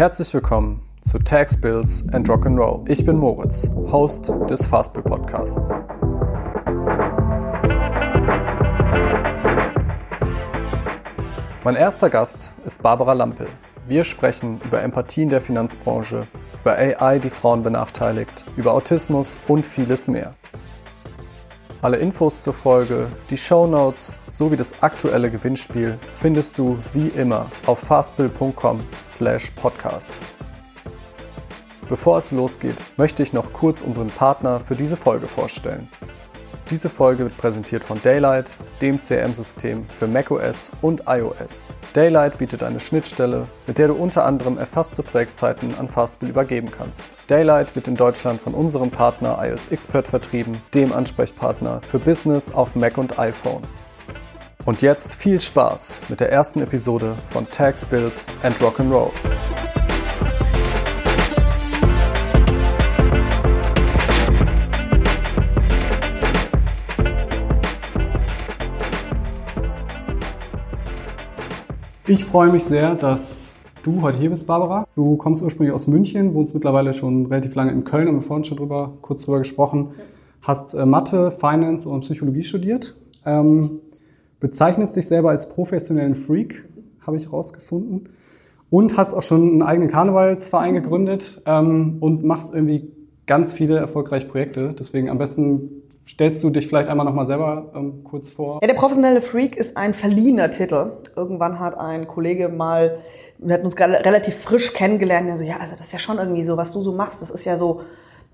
Herzlich willkommen zu Tax Bills and Rock'n'Roll. Ich bin Moritz, Host des Fastbill Podcasts. Mein erster Gast ist Barbara Lampel. Wir sprechen über Empathie in der Finanzbranche, über AI, die Frauen benachteiligt, über Autismus und vieles mehr. Alle Infos zur Folge, die Show Notes sowie das aktuelle Gewinnspiel findest du wie immer auf fastbill.com/podcast. Bevor es losgeht, möchte ich noch kurz unseren Partner für diese Folge vorstellen. Diese Folge wird präsentiert von Daylight, dem CRM-System für macOS und iOS. Daylight bietet eine Schnittstelle, mit der du unter anderem erfasste Projektzeiten an Fastbill übergeben kannst. Daylight wird in Deutschland von unserem Partner iOS Expert vertrieben, dem Ansprechpartner für Business auf Mac und iPhone. Und jetzt viel Spaß mit der ersten Episode von Tax Bills and Rock'n'Roll. Ich freue mich sehr, dass du heute hier bist, Barbara. Du kommst ursprünglich aus München, wohnst mittlerweile schon relativ lange in Köln, haben wir vorhin schon drüber, kurz drüber gesprochen. Hast äh, Mathe, Finance und Psychologie studiert. Ähm, bezeichnest dich selber als professionellen Freak, habe ich rausgefunden. Und hast auch schon einen eigenen Karnevalsverein gegründet ähm, und machst irgendwie ganz viele erfolgreiche Projekte. Deswegen am besten stellst du dich vielleicht einmal nochmal selber ähm, kurz vor. Ja, der professionelle Freak ist ein verliehener Titel. Irgendwann hat ein Kollege mal, wir hatten uns relativ frisch kennengelernt, der so, ja, also das ist ja schon irgendwie so, was du so machst, das ist ja so,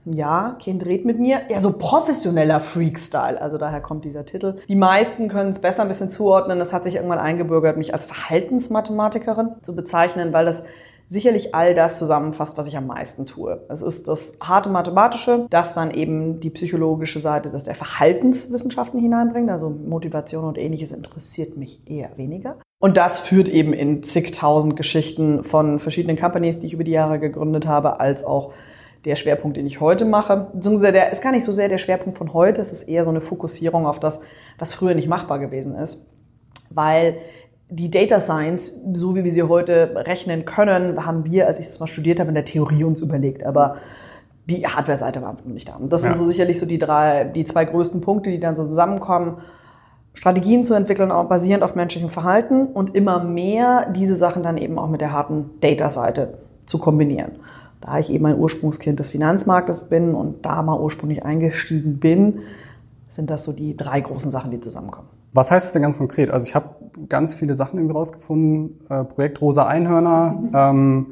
ja, Kind redet mit mir, ja, so professioneller Freak-Style. Also daher kommt dieser Titel. Die meisten können es besser ein bisschen zuordnen. Das hat sich irgendwann eingebürgert, mich als Verhaltensmathematikerin zu bezeichnen, weil das sicherlich all das zusammenfasst, was ich am meisten tue. Es ist das harte Mathematische, das dann eben die psychologische Seite, das der Verhaltenswissenschaften hineinbringt, also Motivation und ähnliches interessiert mich eher weniger. Und das führt eben in zigtausend Geschichten von verschiedenen Companies, die ich über die Jahre gegründet habe, als auch der Schwerpunkt, den ich heute mache. Beziehungsweise der ist gar nicht so sehr der Schwerpunkt von heute, es ist eher so eine Fokussierung auf das, was früher nicht machbar gewesen ist. Weil die Data Science, so wie wir sie heute rechnen können, haben wir, als ich das mal studiert habe, in der Theorie uns überlegt. Aber die Hardware-Seite war einfach noch nicht da. Und das ja. sind so sicherlich so die drei, die zwei größten Punkte, die dann so zusammenkommen. Strategien zu entwickeln, auch basierend auf menschlichem Verhalten und immer mehr diese Sachen dann eben auch mit der harten Data-Seite zu kombinieren. Da ich eben ein Ursprungskind des Finanzmarktes bin und da mal ursprünglich eingestiegen bin, sind das so die drei großen Sachen, die zusammenkommen. Was heißt das denn ganz konkret? Also ich habe ganz viele Sachen irgendwie rausgefunden. Äh, Projekt Rosa Einhörner. Mhm. Ähm,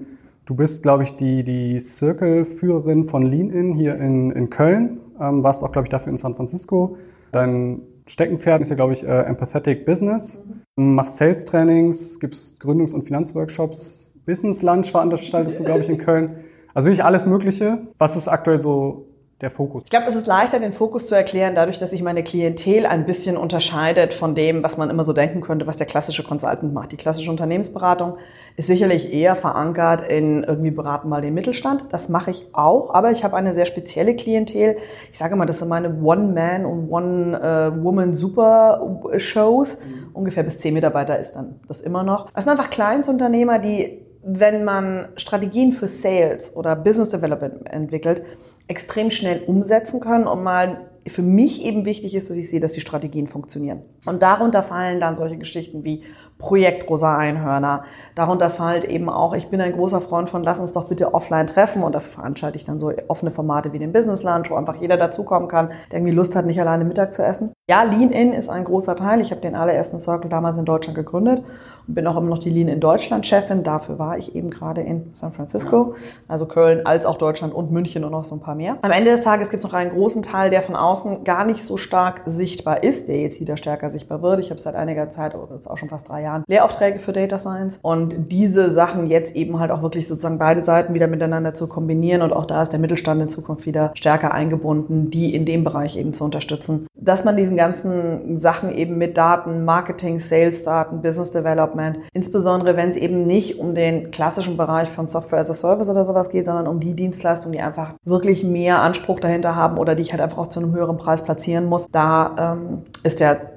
du bist, glaube ich, die, die Circle-Führerin von Lean-In hier in, in Köln. Ähm, warst auch, glaube ich, dafür in San Francisco. Dein Steckenpferd ist ja, glaube ich, äh, Empathetic Business. Mhm. Machst Sales-Trainings, gibst Gründungs- und Finanzworkshops. Business Lunch veranstaltest du, glaube ich, in Köln. Also wirklich alles Mögliche. Was ist aktuell so der Fokus? Ich glaube, es ist leichter, den Fokus zu erklären, dadurch, dass sich meine Klientel ein bisschen unterscheidet von dem, was man immer so denken könnte, was der klassische Consultant macht. Die klassische Unternehmensberatung ist sicherlich eher verankert in irgendwie beraten mal den Mittelstand. Das mache ich auch, aber ich habe eine sehr spezielle Klientel. Ich sage mal, das sind meine One-Man- und One-Woman-Super-Shows. Ungefähr bis zehn Mitarbeiter ist dann das immer noch. Das sind einfach Kleinstunternehmer, die wenn man Strategien für Sales oder Business Development entwickelt, extrem schnell umsetzen können und mal für mich eben wichtig ist, dass ich sehe, dass die Strategien funktionieren. Und darunter fallen dann solche Geschichten wie Projekt Rosa Einhörner. Darunter fällt eben auch, ich bin ein großer Freund von, lass uns doch bitte offline treffen und dafür veranstalte ich dann so offene Formate wie den Business Lunch, wo einfach jeder dazukommen kann, der irgendwie Lust hat, nicht alleine Mittag zu essen. Ja, Lean In ist ein großer Teil. Ich habe den allerersten Circle damals in Deutschland gegründet und bin auch immer noch die Lean in Deutschland Chefin. Dafür war ich eben gerade in San Francisco, also Köln als auch Deutschland und München und noch so ein paar mehr. Am Ende des Tages gibt es noch einen großen Teil, der von außen gar nicht so stark sichtbar ist, der jetzt wieder stärker sichtbar wird. Ich habe seit einiger Zeit, jetzt auch schon fast drei Jahren, Lehraufträge für Data Science und diese Sachen jetzt eben halt auch wirklich sozusagen beide Seiten wieder miteinander zu kombinieren und auch da ist der Mittelstand in Zukunft wieder stärker eingebunden, die in dem Bereich eben zu unterstützen. Dass man diesen ganzen Sachen eben mit Daten, Marketing, Sales-Daten, Business Development, Development. Insbesondere, wenn es eben nicht um den klassischen Bereich von Software as a Service oder sowas geht, sondern um die Dienstleistungen, die einfach wirklich mehr Anspruch dahinter haben oder die ich halt einfach auch zu einem höheren Preis platzieren muss. Da ähm, ist der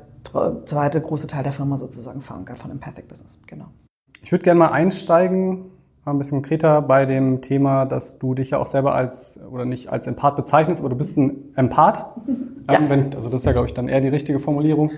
zweite große Teil der Firma sozusagen verankert von Empathic Business. Genau. Ich würde gerne mal einsteigen ein bisschen konkreter bei dem Thema, dass du dich ja auch selber als, oder nicht als Empath bezeichnest, aber du bist ein Empath. Ja. Ähm, wenn, also das ist ja, glaube ich, dann eher die richtige Formulierung.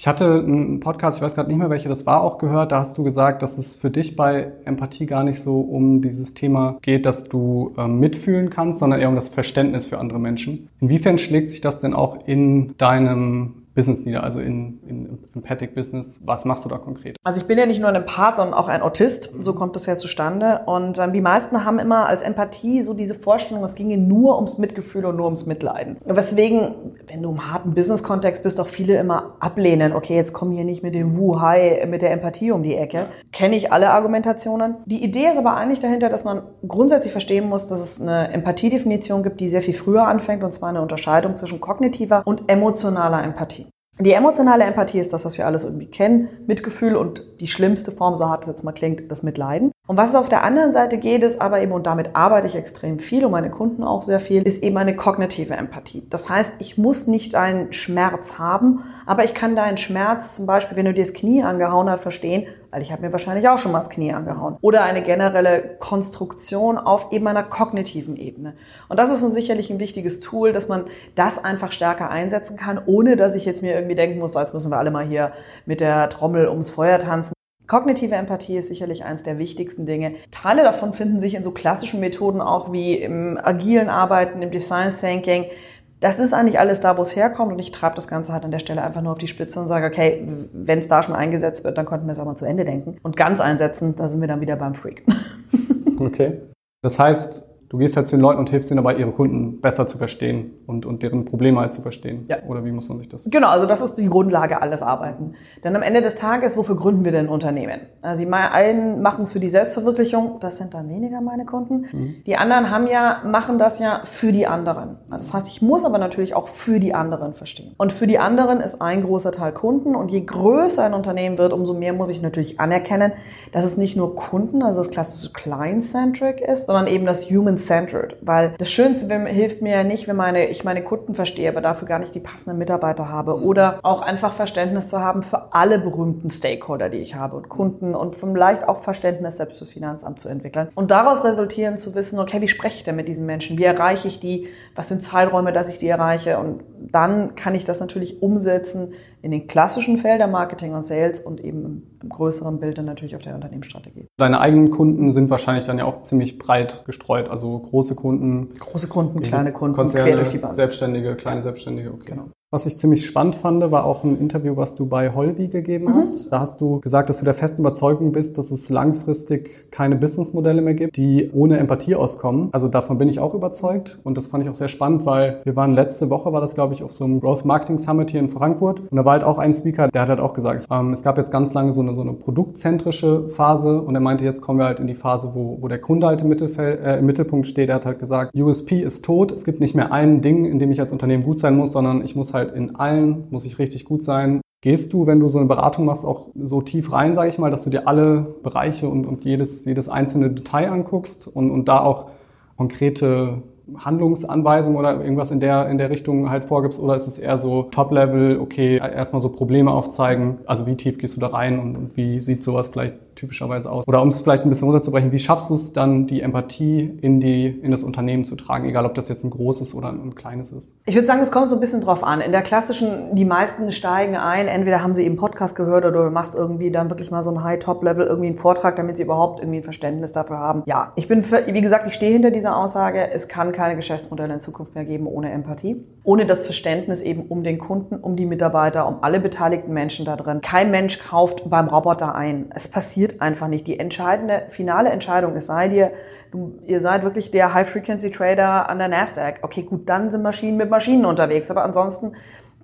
Ich hatte einen Podcast, ich weiß gerade nicht mehr, welcher das war, auch gehört. Da hast du gesagt, dass es für dich bei Empathie gar nicht so um dieses Thema geht, dass du ähm, mitfühlen kannst, sondern eher um das Verständnis für andere Menschen. Inwiefern schlägt sich das denn auch in deinem Business nieder, also in, in Empathic Business. Was machst du da konkret? Also ich bin ja nicht nur ein Empath, sondern auch ein Autist. So kommt das ja zustande. Und ähm, die meisten haben immer als Empathie so diese Vorstellung, es ginge nur ums Mitgefühl und nur ums Mitleiden. Weswegen, wenn du im harten Business-Kontext bist, auch viele immer ablehnen. Okay, jetzt komm hier nicht mit dem Wu-Hai, mit der Empathie um die Ecke. Kenne ich alle Argumentationen. Die Idee ist aber eigentlich dahinter, dass man grundsätzlich verstehen muss, dass es eine Empathiedefinition gibt, die sehr viel früher anfängt, und zwar eine Unterscheidung zwischen kognitiver und emotionaler Empathie. Die emotionale Empathie ist das, was wir alles irgendwie kennen. Mitgefühl und die schlimmste Form, so hart es jetzt mal klingt, das Mitleiden. Und was es auf der anderen Seite geht, ist aber eben, und damit arbeite ich extrem viel und meine Kunden auch sehr viel, ist eben eine kognitive Empathie. Das heißt, ich muss nicht einen Schmerz haben, aber ich kann deinen Schmerz zum Beispiel, wenn du dir das Knie angehauen hast, verstehen, weil ich habe mir wahrscheinlich auch schon mal das Knie angehauen. Oder eine generelle Konstruktion auf eben einer kognitiven Ebene. Und das ist sicherlich ein wichtiges Tool, dass man das einfach stärker einsetzen kann, ohne dass ich jetzt mir irgendwie denken muss, jetzt müssen wir alle mal hier mit der Trommel ums Feuer tanzen. Kognitive Empathie ist sicherlich eines der wichtigsten Dinge. Teile davon finden sich in so klassischen Methoden auch wie im agilen Arbeiten, im Design Thinking. Das ist eigentlich alles da, wo es herkommt und ich treibe das Ganze halt an der Stelle einfach nur auf die Spitze und sage, okay, wenn es da schon eingesetzt wird, dann könnten wir es auch mal zu Ende denken. Und ganz einsetzen, da sind wir dann wieder beim Freak. Okay. Das heißt, Du gehst halt zu den Leuten und hilfst ihnen dabei, ihre Kunden besser zu verstehen und, und deren Probleme halt zu verstehen. Ja. Oder wie muss man sich das? Genau, also das ist die Grundlage alles Arbeiten. Denn am Ende des Tages, wofür gründen wir denn Unternehmen? Also die einen machen es für die Selbstverwirklichung, das sind dann weniger meine Kunden. Mhm. Die anderen haben ja, machen das ja für die anderen. Das heißt, ich muss aber natürlich auch für die anderen verstehen. Und für die anderen ist ein großer Teil Kunden. Und je größer ein Unternehmen wird, umso mehr muss ich natürlich anerkennen, dass es nicht nur Kunden, also das klassische Client-Centric ist, sondern eben das Human human-centered, weil das Schönste hilft mir ja nicht, wenn meine, ich meine Kunden verstehe, aber dafür gar nicht die passenden Mitarbeiter habe mhm. oder auch einfach Verständnis zu haben für alle berühmten Stakeholder, die ich habe und Kunden und vielleicht auch Verständnis selbst fürs Finanzamt zu entwickeln und daraus resultieren zu wissen, okay, wie spreche ich denn mit diesen Menschen? Wie erreiche ich die? Was sind Zeiträume, dass ich die erreiche? Und dann kann ich das natürlich umsetzen in den klassischen Feldern Marketing und Sales und eben im, im, größeren Bild dann natürlich auf der Unternehmensstrategie. Deine eigenen Kunden sind wahrscheinlich dann ja auch ziemlich breit gestreut, also große Kunden. Große Kunden, kleine Kunden, Konzerne, quer durch die Bank. Selbstständige, kleine Selbstständige, okay. Genau. Was ich ziemlich spannend fand, war auch ein Interview, was du bei Holvi gegeben mhm. hast. Mhm. Da hast du gesagt, dass du der festen Überzeugung bist, dass es langfristig keine Businessmodelle mehr gibt, die ohne Empathie auskommen. Also davon bin ich auch überzeugt und das fand ich auch sehr spannend, weil wir waren letzte Woche, war das glaube ich, auf so einem Growth Marketing Summit hier in Frankfurt und da war halt auch ein Speaker, der hat halt auch gesagt, ähm, es gab jetzt ganz lange so eine, so eine produktzentrische Phase und er meinte, jetzt kommen wir halt in die Phase, wo, wo der Kunde halt im, Mittelfeld, äh, im Mittelpunkt steht. Er hat halt gesagt, USP ist tot, es gibt nicht mehr ein Ding, in dem ich als Unternehmen gut sein muss, sondern ich muss halt halt in allen, muss ich richtig gut sein. Gehst du, wenn du so eine Beratung machst, auch so tief rein, sage ich mal, dass du dir alle Bereiche und, und jedes, jedes einzelne Detail anguckst und, und da auch konkrete Handlungsanweisungen oder irgendwas in der, in der Richtung halt vorgibst? Oder ist es eher so Top-Level, okay, erstmal so Probleme aufzeigen? Also wie tief gehst du da rein und, und wie sieht sowas vielleicht typischerweise aus? Oder um es vielleicht ein bisschen runterzubrechen, wie schaffst du es dann, die Empathie in, die, in das Unternehmen zu tragen, egal ob das jetzt ein großes oder ein kleines ist? Ich würde sagen, es kommt so ein bisschen drauf an. In der klassischen, die meisten steigen ein, entweder haben sie eben Podcast gehört oder du machst irgendwie dann wirklich mal so ein High-Top-Level, irgendwie einen Vortrag, damit sie überhaupt irgendwie ein Verständnis dafür haben. Ja, ich bin, für, wie gesagt, ich stehe hinter dieser Aussage, es kann keine Geschäftsmodelle in Zukunft mehr geben ohne Empathie, ohne das Verständnis eben um den Kunden, um die Mitarbeiter, um alle beteiligten Menschen da drin. Kein Mensch kauft beim Roboter ein. Es passiert passiert einfach nicht. Die entscheidende, finale Entscheidung, es sei dir, ihr seid wirklich der High-Frequency-Trader an der Nasdaq. Okay, gut, dann sind Maschinen mit Maschinen unterwegs. Aber ansonsten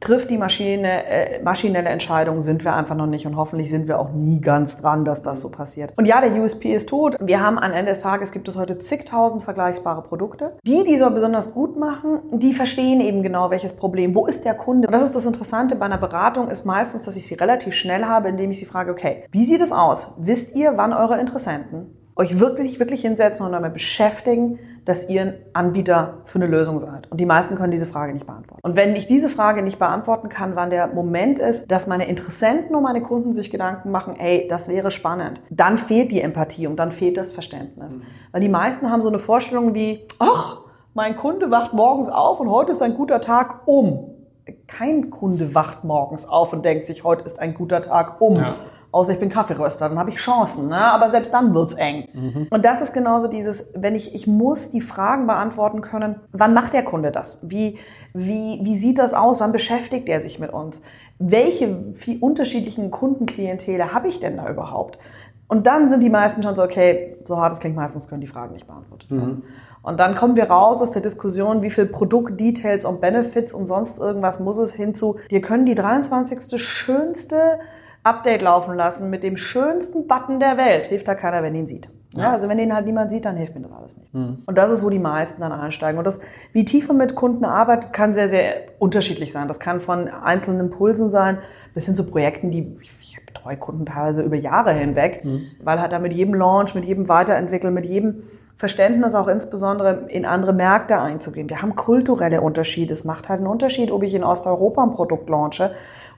trifft die Maschine, äh, maschinelle Entscheidung, sind wir einfach noch nicht und hoffentlich sind wir auch nie ganz dran, dass das so passiert. Und ja, der USP ist tot. Wir haben am Ende des Tages gibt es heute zigtausend vergleichbare Produkte. Die, die so besonders gut machen, die verstehen eben genau, welches Problem, wo ist der Kunde. Und das ist das Interessante bei einer Beratung, ist meistens, dass ich sie relativ schnell habe, indem ich sie frage, okay, wie sieht es aus? Wisst ihr, wann eure Interessenten euch wirklich, wirklich hinsetzen und damit beschäftigen, dass ihr ein Anbieter für eine Lösung seid. Und die meisten können diese Frage nicht beantworten. Und wenn ich diese Frage nicht beantworten kann, wann der Moment ist, dass meine Interessenten und meine Kunden sich Gedanken machen, hey, das wäre spannend, dann fehlt die Empathie und dann fehlt das Verständnis. Mhm. Weil die meisten haben so eine Vorstellung wie, ach, mein Kunde wacht morgens auf und heute ist ein guter Tag um. Kein Kunde wacht morgens auf und denkt sich, heute ist ein guter Tag um. Ja außer ich bin Kaffeeröster, dann habe ich Chancen. Ne? Aber selbst dann wird's eng. Mhm. Und das ist genauso dieses, wenn ich, ich muss die Fragen beantworten können, wann macht der Kunde das? Wie, wie, wie sieht das aus? Wann beschäftigt er sich mit uns? Welche viel unterschiedlichen Kundenklientele habe ich denn da überhaupt? Und dann sind die meisten schon so, okay, so hart es klingt, meistens können die Fragen nicht beantwortet werden. Mhm. Und dann kommen wir raus aus der Diskussion, wie viel Produktdetails und Benefits und sonst irgendwas muss es hinzu. Wir können die 23. schönste Update laufen lassen mit dem schönsten Button der Welt. Hilft da keiner, wenn ihn sieht. Ja, also wenn den halt niemand sieht, dann hilft mir das alles nicht. Mhm. Und das ist, wo die meisten dann einsteigen. Und das, wie tief man mit Kunden arbeitet, kann sehr, sehr unterschiedlich sein. Das kann von einzelnen Impulsen sein, bis hin zu Projekten, die ich betreue Kunden teilweise über Jahre hinweg, mhm. weil halt da mit jedem Launch, mit jedem Weiterentwickeln, mit jedem Verständnis auch insbesondere in andere Märkte einzugehen. Wir haben kulturelle Unterschiede. Es macht halt einen Unterschied, ob ich in Osteuropa ein Produkt launche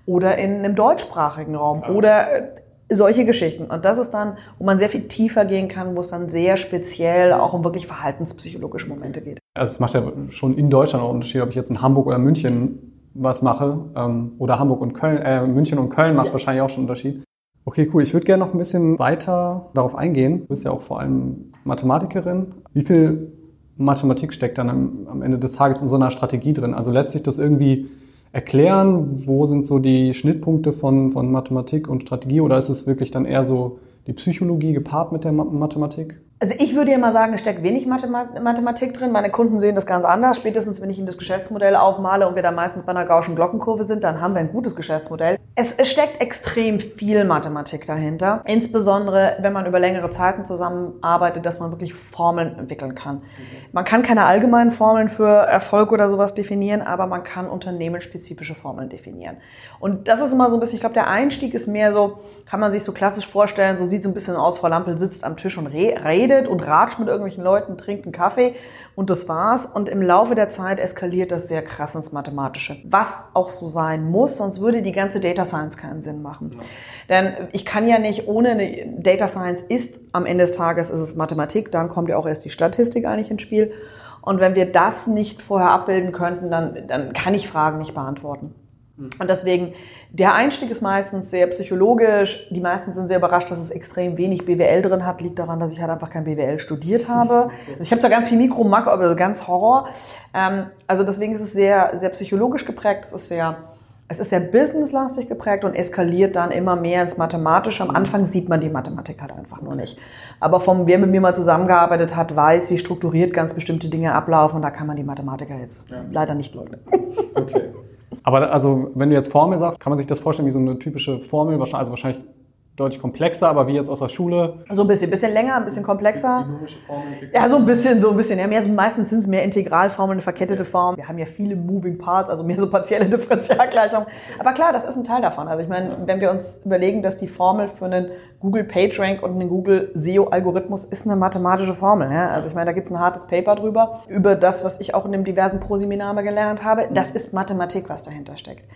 oder in einem deutschsprachigen Raum ja. oder äh, solche Geschichten. Und das ist dann, wo man sehr viel tiefer gehen kann, wo es dann sehr speziell auch um wirklich verhaltenspsychologische Momente geht. Also es macht ja schon in Deutschland auch einen Unterschied, ob ich jetzt in Hamburg oder München was mache ähm, oder Hamburg und Köln, äh, München und Köln macht ja. wahrscheinlich auch schon einen Unterschied. Okay, cool. Ich würde gerne noch ein bisschen weiter darauf eingehen. Du bist ja auch vor allem Mathematikerin. Wie viel Mathematik steckt dann am, am Ende des Tages in so einer Strategie drin? Also lässt sich das irgendwie erklären? Wo sind so die Schnittpunkte von, von Mathematik und Strategie? Oder ist es wirklich dann eher so die Psychologie gepaart mit der Mathematik? Also ich würde ja mal sagen, es steckt wenig Mathematik drin. Meine Kunden sehen das ganz anders. Spätestens, wenn ich ihnen das Geschäftsmodell aufmale und wir da meistens bei einer Gaußschen Glockenkurve sind, dann haben wir ein gutes Geschäftsmodell. Es, es steckt extrem viel Mathematik dahinter. Insbesondere, wenn man über längere Zeiten zusammenarbeitet, dass man wirklich Formeln entwickeln kann. Man kann keine allgemeinen Formeln für Erfolg oder sowas definieren, aber man kann unternehmensspezifische Formeln definieren. Und das ist immer so ein bisschen, ich glaube, der Einstieg ist mehr so, kann man sich so klassisch vorstellen, so sieht es ein bisschen aus, Frau Lampel sitzt am Tisch und redet und ratscht mit irgendwelchen Leuten, trinkt einen Kaffee und das war's. Und im Laufe der Zeit eskaliert das sehr krass ins Mathematische. Was auch so sein muss, sonst würde die ganze Data Science keinen Sinn machen. Ja. Denn ich kann ja nicht ohne eine Data Science ist, am Ende des Tages ist es Mathematik, dann kommt ja auch erst die Statistik eigentlich ins Spiel. Und wenn wir das nicht vorher abbilden könnten, dann, dann kann ich Fragen nicht beantworten. Mhm. Und deswegen, der Einstieg ist meistens sehr psychologisch. Die meisten sind sehr überrascht, dass es extrem wenig BWL drin hat. Liegt daran, dass ich halt einfach kein BWL studiert habe. Also ich habe zwar ganz viel Mikro, Makro, aber ganz Horror. Ähm, also deswegen ist es sehr, sehr psychologisch geprägt. Es ist sehr, es ist sehr businesslastig geprägt und eskaliert dann immer mehr ins Mathematische. Am Anfang sieht man die Mathematik halt einfach nur nicht. Aber vom, wer mit mir mal zusammengearbeitet hat, weiß, wie strukturiert ganz bestimmte Dinge ablaufen. Und da kann man die Mathematiker jetzt ja. leider nicht leugnen. Okay. Aber also, wenn du jetzt Formel sagst, kann man sich das vorstellen wie so eine typische Formel, also wahrscheinlich deutlich komplexer, aber wie jetzt aus der Schule. So ein bisschen, bisschen länger, ein bisschen komplexer. Ja, so ein bisschen, so ein bisschen. Ja, mehr so, meistens sind es mehr Integralformeln, eine verkettete ja. Form. Wir haben ja viele Moving Parts, also mehr so partielle Differentialgleichungen. Aber klar, das ist ein Teil davon. Also ich meine, wenn wir uns überlegen, dass die Formel für einen Google PageRank und einen Google SEO-Algorithmus ist eine mathematische Formel. Ja? Also ich meine, da gibt es ein hartes Paper drüber, über das, was ich auch in dem diversen Pro-Seminar gelernt habe. Das ist Mathematik, was dahinter steckt.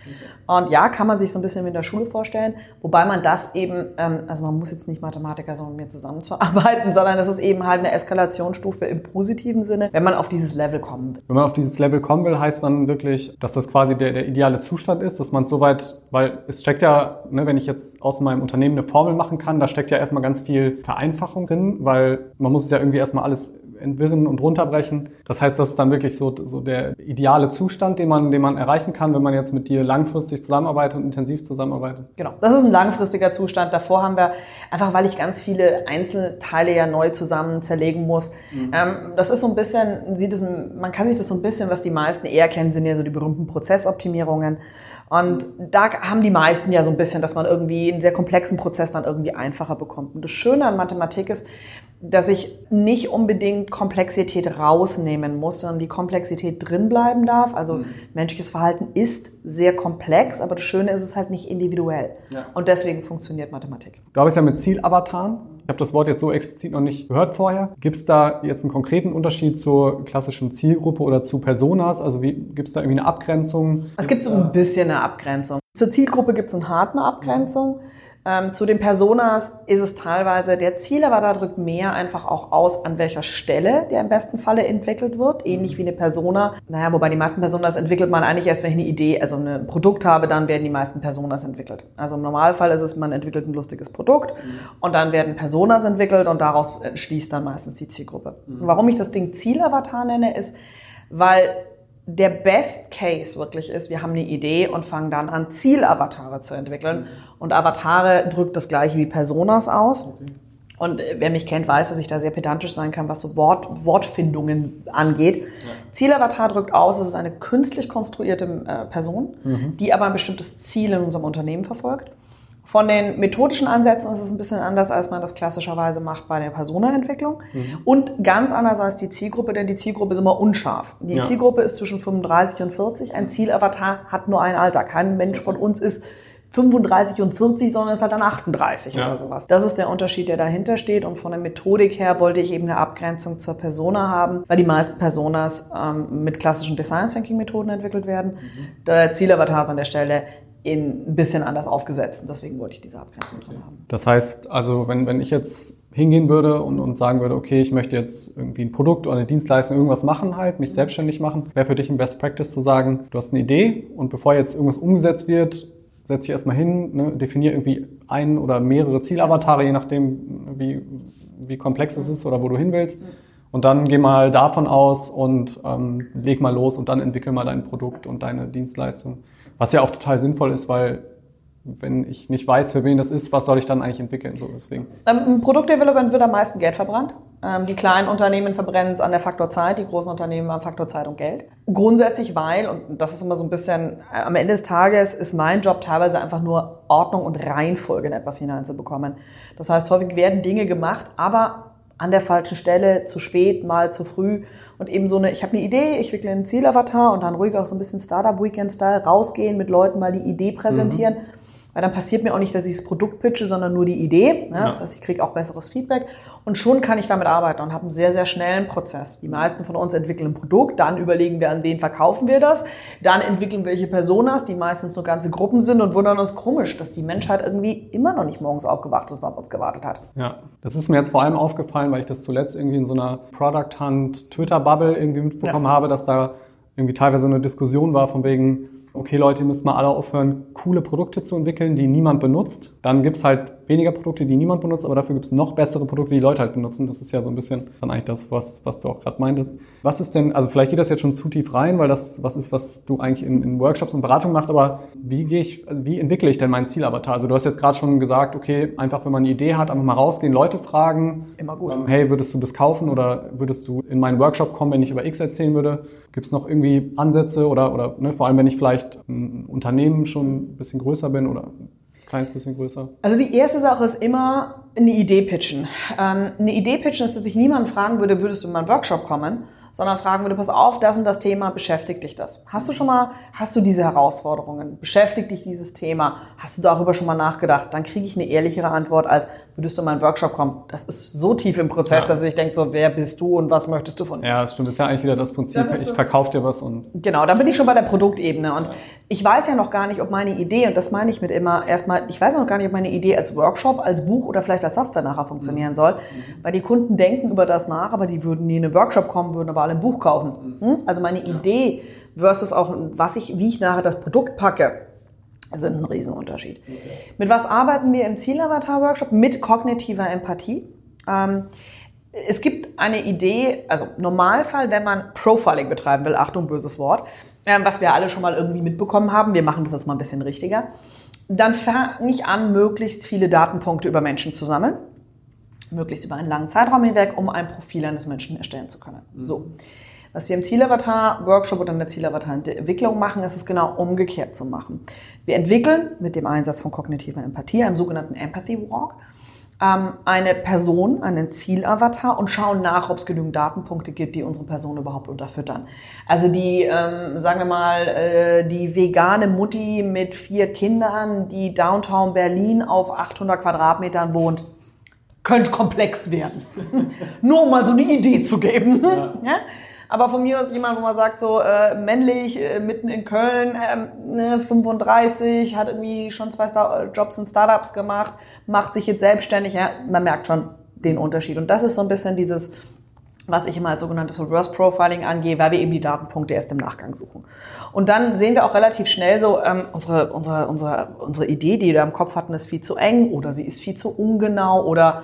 Und ja, kann man sich so ein bisschen wie in der Schule vorstellen, wobei man das eben ähm, also man muss jetzt nicht Mathematiker sein, um mir zusammenzuarbeiten, sondern es ist eben halt eine Eskalationsstufe im positiven Sinne, wenn man auf dieses Level kommt. Wenn man auf dieses Level kommen will, heißt dann wirklich, dass das quasi der, der ideale Zustand ist, dass man so weit, weil es steckt ja, ne, wenn ich jetzt aus meinem Unternehmen eine Formel machen kann, da steckt ja erstmal ganz viel Vereinfachung drin, weil man muss es ja irgendwie erstmal alles entwirren und runterbrechen. Das heißt, das ist dann wirklich so, so der ideale Zustand, den man, den man erreichen kann, wenn man jetzt mit dir langfristig zusammenarbeitet und intensiv zusammenarbeitet. Genau, das ist ein langfristiger Zustand. Davor haben wir, einfach weil ich ganz viele Einzelteile ja neu zusammen zerlegen muss. Mhm. Ähm, das ist so ein bisschen, sieht es, man kann sich das so ein bisschen, was die meisten eher kennen, sind ja so die berühmten Prozessoptimierungen. Und da haben die meisten ja so ein bisschen, dass man irgendwie einen sehr komplexen Prozess dann irgendwie einfacher bekommt. Und das Schöne an Mathematik ist, dass ich nicht unbedingt Komplexität rausnehmen muss, sondern die Komplexität drin bleiben darf. Also mhm. menschliches Verhalten ist sehr komplex, aber das Schöne ist, es ist halt nicht individuell. Ja. Und deswegen funktioniert Mathematik. Du arbeitest ja mit Zielavataren. habe das Wort jetzt so explizit noch nicht gehört vorher. Gibt es da jetzt einen konkreten Unterschied zur klassischen Zielgruppe oder zu Personas? Also gibt es da irgendwie eine Abgrenzung? Es gibt so ein bisschen eine Abgrenzung. Zur Zielgruppe gibt es eine harte Abgrenzung. Ähm, zu den Personas ist es teilweise, der Zielavatar drückt mehr einfach auch aus, an welcher Stelle der im besten Falle entwickelt wird, ähnlich wie eine Persona. Naja, wobei die meisten Personas entwickelt man eigentlich erst, wenn ich eine Idee, also ein Produkt habe, dann werden die meisten Personas entwickelt. Also im Normalfall ist es, man entwickelt ein lustiges Produkt mhm. und dann werden Personas entwickelt und daraus schließt dann meistens die Zielgruppe. Mhm. Warum ich das Ding Zielavatar nenne, ist, weil der Best Case wirklich ist, wir haben eine Idee und fangen dann an, Zielavatare zu entwickeln. Und Avatare drückt das gleiche wie Personas aus. Und äh, wer mich kennt, weiß, dass ich da sehr pedantisch sein kann, was so Wort, Wortfindungen angeht. Ja. Zielavatar drückt aus, es ist eine künstlich konstruierte äh, Person, mhm. die aber ein bestimmtes Ziel in unserem Unternehmen verfolgt. Von den methodischen Ansätzen ist es ein bisschen anders, als man das klassischerweise macht bei der Personaentwicklung. Mhm. Und ganz anders als die Zielgruppe, denn die Zielgruppe ist immer unscharf. Die ja. Zielgruppe ist zwischen 35 und 40. Ein Zielavatar hat nur ein Alter. Kein Mensch von uns ist 35 und 40, sondern ist halt dann 38 ja. oder sowas. Das ist der Unterschied, der dahinter steht. Und von der Methodik her wollte ich eben eine Abgrenzung zur Persona haben, weil die meisten Personas ähm, mit klassischen Design Thinking Methoden entwickelt werden. Mhm. Der Zielavatar ist an der Stelle in ein bisschen anders aufgesetzt. Und deswegen wollte ich diese Abgrenzung drin haben. Das heißt, also wenn, wenn ich jetzt hingehen würde und, und sagen würde, okay, ich möchte jetzt irgendwie ein Produkt oder eine Dienstleistung irgendwas machen halt, mich selbstständig machen, wäre für dich ein Best Practice zu sagen, du hast eine Idee und bevor jetzt irgendwas umgesetzt wird, setz dich erstmal hin, ne, definier irgendwie ein oder mehrere Zielavatare, je nachdem, wie, wie komplex es ist oder wo du hin willst. Und dann geh mal davon aus und ähm, leg mal los und dann entwickel mal dein Produkt und deine Dienstleistung. Was ja auch total sinnvoll ist, weil wenn ich nicht weiß, für wen das ist, was soll ich dann eigentlich entwickeln? So deswegen. Ähm, Im Produktdevelopment wird am meisten Geld verbrannt. Ähm, die kleinen Unternehmen verbrennen es an der Faktor Zeit, die großen Unternehmen am Faktor Zeit und Geld. Grundsätzlich, weil, und das ist immer so ein bisschen, äh, am Ende des Tages ist mein Job teilweise einfach nur Ordnung und Reihenfolge in etwas hineinzubekommen. Das heißt, häufig werden Dinge gemacht, aber an der falschen Stelle, zu spät, mal zu früh und eben so eine, ich habe eine Idee, ich wickle einen Zielavatar und dann ruhig auch so ein bisschen Startup-Weekend-Style rausgehen, mit Leuten mal die Idee präsentieren. Mhm weil dann passiert mir auch nicht, dass ich das Produkt pitche, sondern nur die Idee. Ne? Ja. Das heißt, ich kriege auch besseres Feedback. Und schon kann ich damit arbeiten und habe einen sehr, sehr schnellen Prozess. Die meisten von uns entwickeln ein Produkt, dann überlegen wir, an wen verkaufen wir das. Dann entwickeln welche Personas, die meistens nur ganze Gruppen sind und wundern uns komisch, dass die Menschheit irgendwie immer noch nicht morgens aufgewacht ist und auf uns gewartet hat. Ja, das ist mir jetzt vor allem aufgefallen, weil ich das zuletzt irgendwie in so einer Product Hunt Twitter Bubble irgendwie mitbekommen ja. habe, dass da irgendwie teilweise eine Diskussion war von wegen, okay Leute, ihr müsst mal alle aufhören, coole Produkte zu entwickeln, die niemand benutzt. Dann gibt's halt weniger Produkte, die niemand benutzt, aber dafür gibt's noch bessere Produkte, die Leute halt benutzen. Das ist ja so ein bisschen dann eigentlich das, was, was du auch gerade meintest. Was ist denn, also vielleicht geht das jetzt schon zu tief rein, weil das was ist, was du eigentlich in, in Workshops und Beratungen machst, aber wie gehe ich, wie entwickle ich denn meinen Zielavatar? Also du hast jetzt gerade schon gesagt, okay, einfach wenn man eine Idee hat, einfach mal rausgehen, Leute fragen. Immer gut. Ähm, hey, würdest du das kaufen oder würdest du in meinen Workshop kommen, wenn ich über X erzählen würde? Gibt's noch irgendwie Ansätze oder, oder ne, vor allem, wenn ich vielleicht ein Unternehmen schon ein bisschen größer bin oder kleines bisschen größer? Also die erste Sache ist immer eine Idee pitchen. Ähm, eine Idee pitchen ist, dass ich niemanden fragen würde, würdest du in meinen Workshop kommen? Sondern fragen würde, pass auf, das und das Thema, beschäftigt dich das? Hast du schon mal, hast du diese Herausforderungen? Beschäftigt dich dieses Thema? Hast du darüber schon mal nachgedacht? Dann kriege ich eine ehrlichere Antwort als, würdest du in meinen Workshop kommen? Das ist so tief im Prozess, ja. dass ich denke so, wer bist du und was möchtest du von mir? Ja, das stimmt. Das ist ja eigentlich wieder das Prinzip, das ich verkaufe dir was und... Genau, da bin ich schon bei der Produktebene und ich weiß ja noch gar nicht, ob meine Idee, und das meine ich mit immer erstmal, ich weiß noch gar nicht, ob meine Idee als Workshop, als Buch oder vielleicht als Software nachher funktionieren soll, weil die Kunden denken über das nach, aber die würden nie in einen Workshop kommen, würden aber alle ein Buch kaufen. Hm? Also meine Idee versus auch, was ich, wie ich nachher das Produkt packe, sind ein Riesenunterschied. Okay. Mit was arbeiten wir im Zielavatar-Workshop? Mit kognitiver Empathie. Ähm, es gibt eine Idee, also Normalfall, wenn man Profiling betreiben will, Achtung, böses Wort, was wir alle schon mal irgendwie mitbekommen haben, wir machen das jetzt mal ein bisschen richtiger, dann fange ich an, möglichst viele Datenpunkte über Menschen zu sammeln, möglichst über einen langen Zeitraum hinweg, um ein Profil eines Menschen erstellen zu können. Mhm. So. Was wir im Zielavatar-Workshop oder in der Zielavatar-Entwicklung machen, ist es genau umgekehrt zu machen. Wir entwickeln mit dem Einsatz von kognitiver Empathie, einem sogenannten Empathy Walk, ähm, eine Person, einen Zielavatar und schauen nach, ob es genügend Datenpunkte gibt, die unsere Person überhaupt unterfüttern. Also die, ähm, sagen wir mal, äh, die vegane Mutti mit vier Kindern, die Downtown Berlin auf 800 Quadratmetern wohnt, könnte komplex werden. Nur um mal so eine Idee zu geben. Ja. ja? Aber von mir aus jemand, wo man sagt, so äh, männlich, äh, mitten in Köln, ähm, ne, 35, hat irgendwie schon zwei Star Jobs in Startups gemacht, macht sich jetzt selbstständig. Ja, man merkt schon den Unterschied. Und das ist so ein bisschen dieses, was ich immer als sogenanntes Reverse Profiling angehe, weil wir eben die Datenpunkte erst im Nachgang suchen. Und dann sehen wir auch relativ schnell so, ähm, unsere, unsere, unsere, unsere Idee, die wir im Kopf hatten, ist viel zu eng oder sie ist viel zu ungenau oder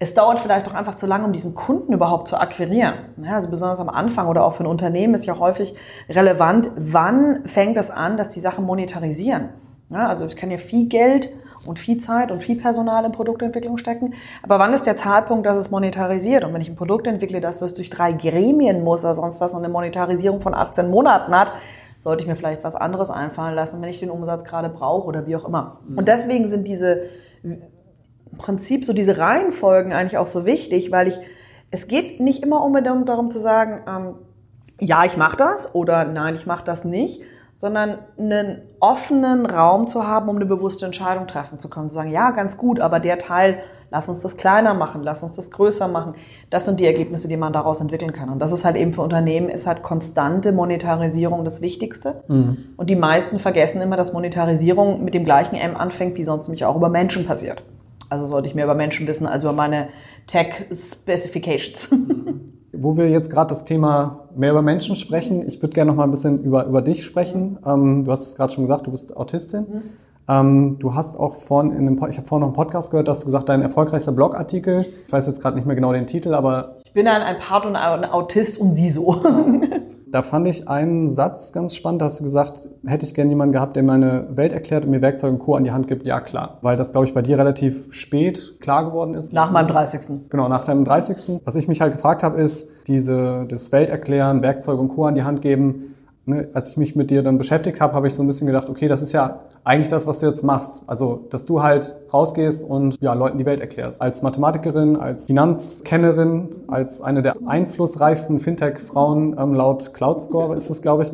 es dauert vielleicht auch einfach zu lange, um diesen Kunden überhaupt zu akquirieren. Also besonders am Anfang oder auch für ein Unternehmen ist ja häufig relevant, wann fängt es an, dass die Sachen monetarisieren. Also ich kann ja viel Geld und viel Zeit und viel Personal in Produktentwicklung stecken. Aber wann ist der Zeitpunkt, dass es monetarisiert? Und wenn ich ein Produkt entwickle, das was durch drei Gremien muss oder sonst was und eine Monetarisierung von 18 Monaten hat, sollte ich mir vielleicht was anderes einfallen lassen, wenn ich den Umsatz gerade brauche oder wie auch immer. Und deswegen sind diese Prinzip so diese Reihenfolgen eigentlich auch so wichtig, weil ich, es geht nicht immer unbedingt darum zu sagen, ähm, ja, ich mache das oder nein, ich mache das nicht, sondern einen offenen Raum zu haben, um eine bewusste Entscheidung treffen zu können. Zu sagen, ja, ganz gut, aber der Teil, lass uns das kleiner machen, lass uns das größer machen. Das sind die Ergebnisse, die man daraus entwickeln kann. Und das ist halt eben für Unternehmen, ist halt konstante Monetarisierung das Wichtigste. Mhm. Und die meisten vergessen immer, dass Monetarisierung mit dem gleichen M anfängt, wie sonst nämlich auch über Menschen passiert. Also sollte ich mehr über Menschen wissen als über meine Tech-Specifications. Wo wir jetzt gerade das Thema mehr über Menschen sprechen, ich würde gerne noch mal ein bisschen über, über dich sprechen. Ähm, du hast es gerade schon gesagt, du bist Autistin. Mhm. Ähm, du hast auch vorhin in einem, ich habe vorhin noch einen Podcast gehört, dass du gesagt, dein erfolgreichster Blogartikel, ich weiß jetzt gerade nicht mehr genau den Titel, aber... Ich bin ein, ein Part und ein Autist und sie so. Da fand ich einen Satz ganz spannend. Da hast du gesagt, hätte ich gerne jemanden gehabt, der meine Welt erklärt und mir Werkzeuge und Co. an die Hand gibt. Ja, klar. Weil das, glaube ich, bei dir relativ spät klar geworden ist. Nach meinem 30. Genau, nach deinem 30. Was ich mich halt gefragt habe, ist, diese, das Welt erklären, Werkzeuge und Co. an die Hand geben. Ne, als ich mich mit dir dann beschäftigt habe, habe ich so ein bisschen gedacht, okay, das ist ja eigentlich das, was du jetzt machst. Also, dass du halt rausgehst und ja, Leuten die Welt erklärst. Als Mathematikerin, als Finanzkennerin, als eine der einflussreichsten Fintech-Frauen ähm, laut CloudScore ist es, glaube ich.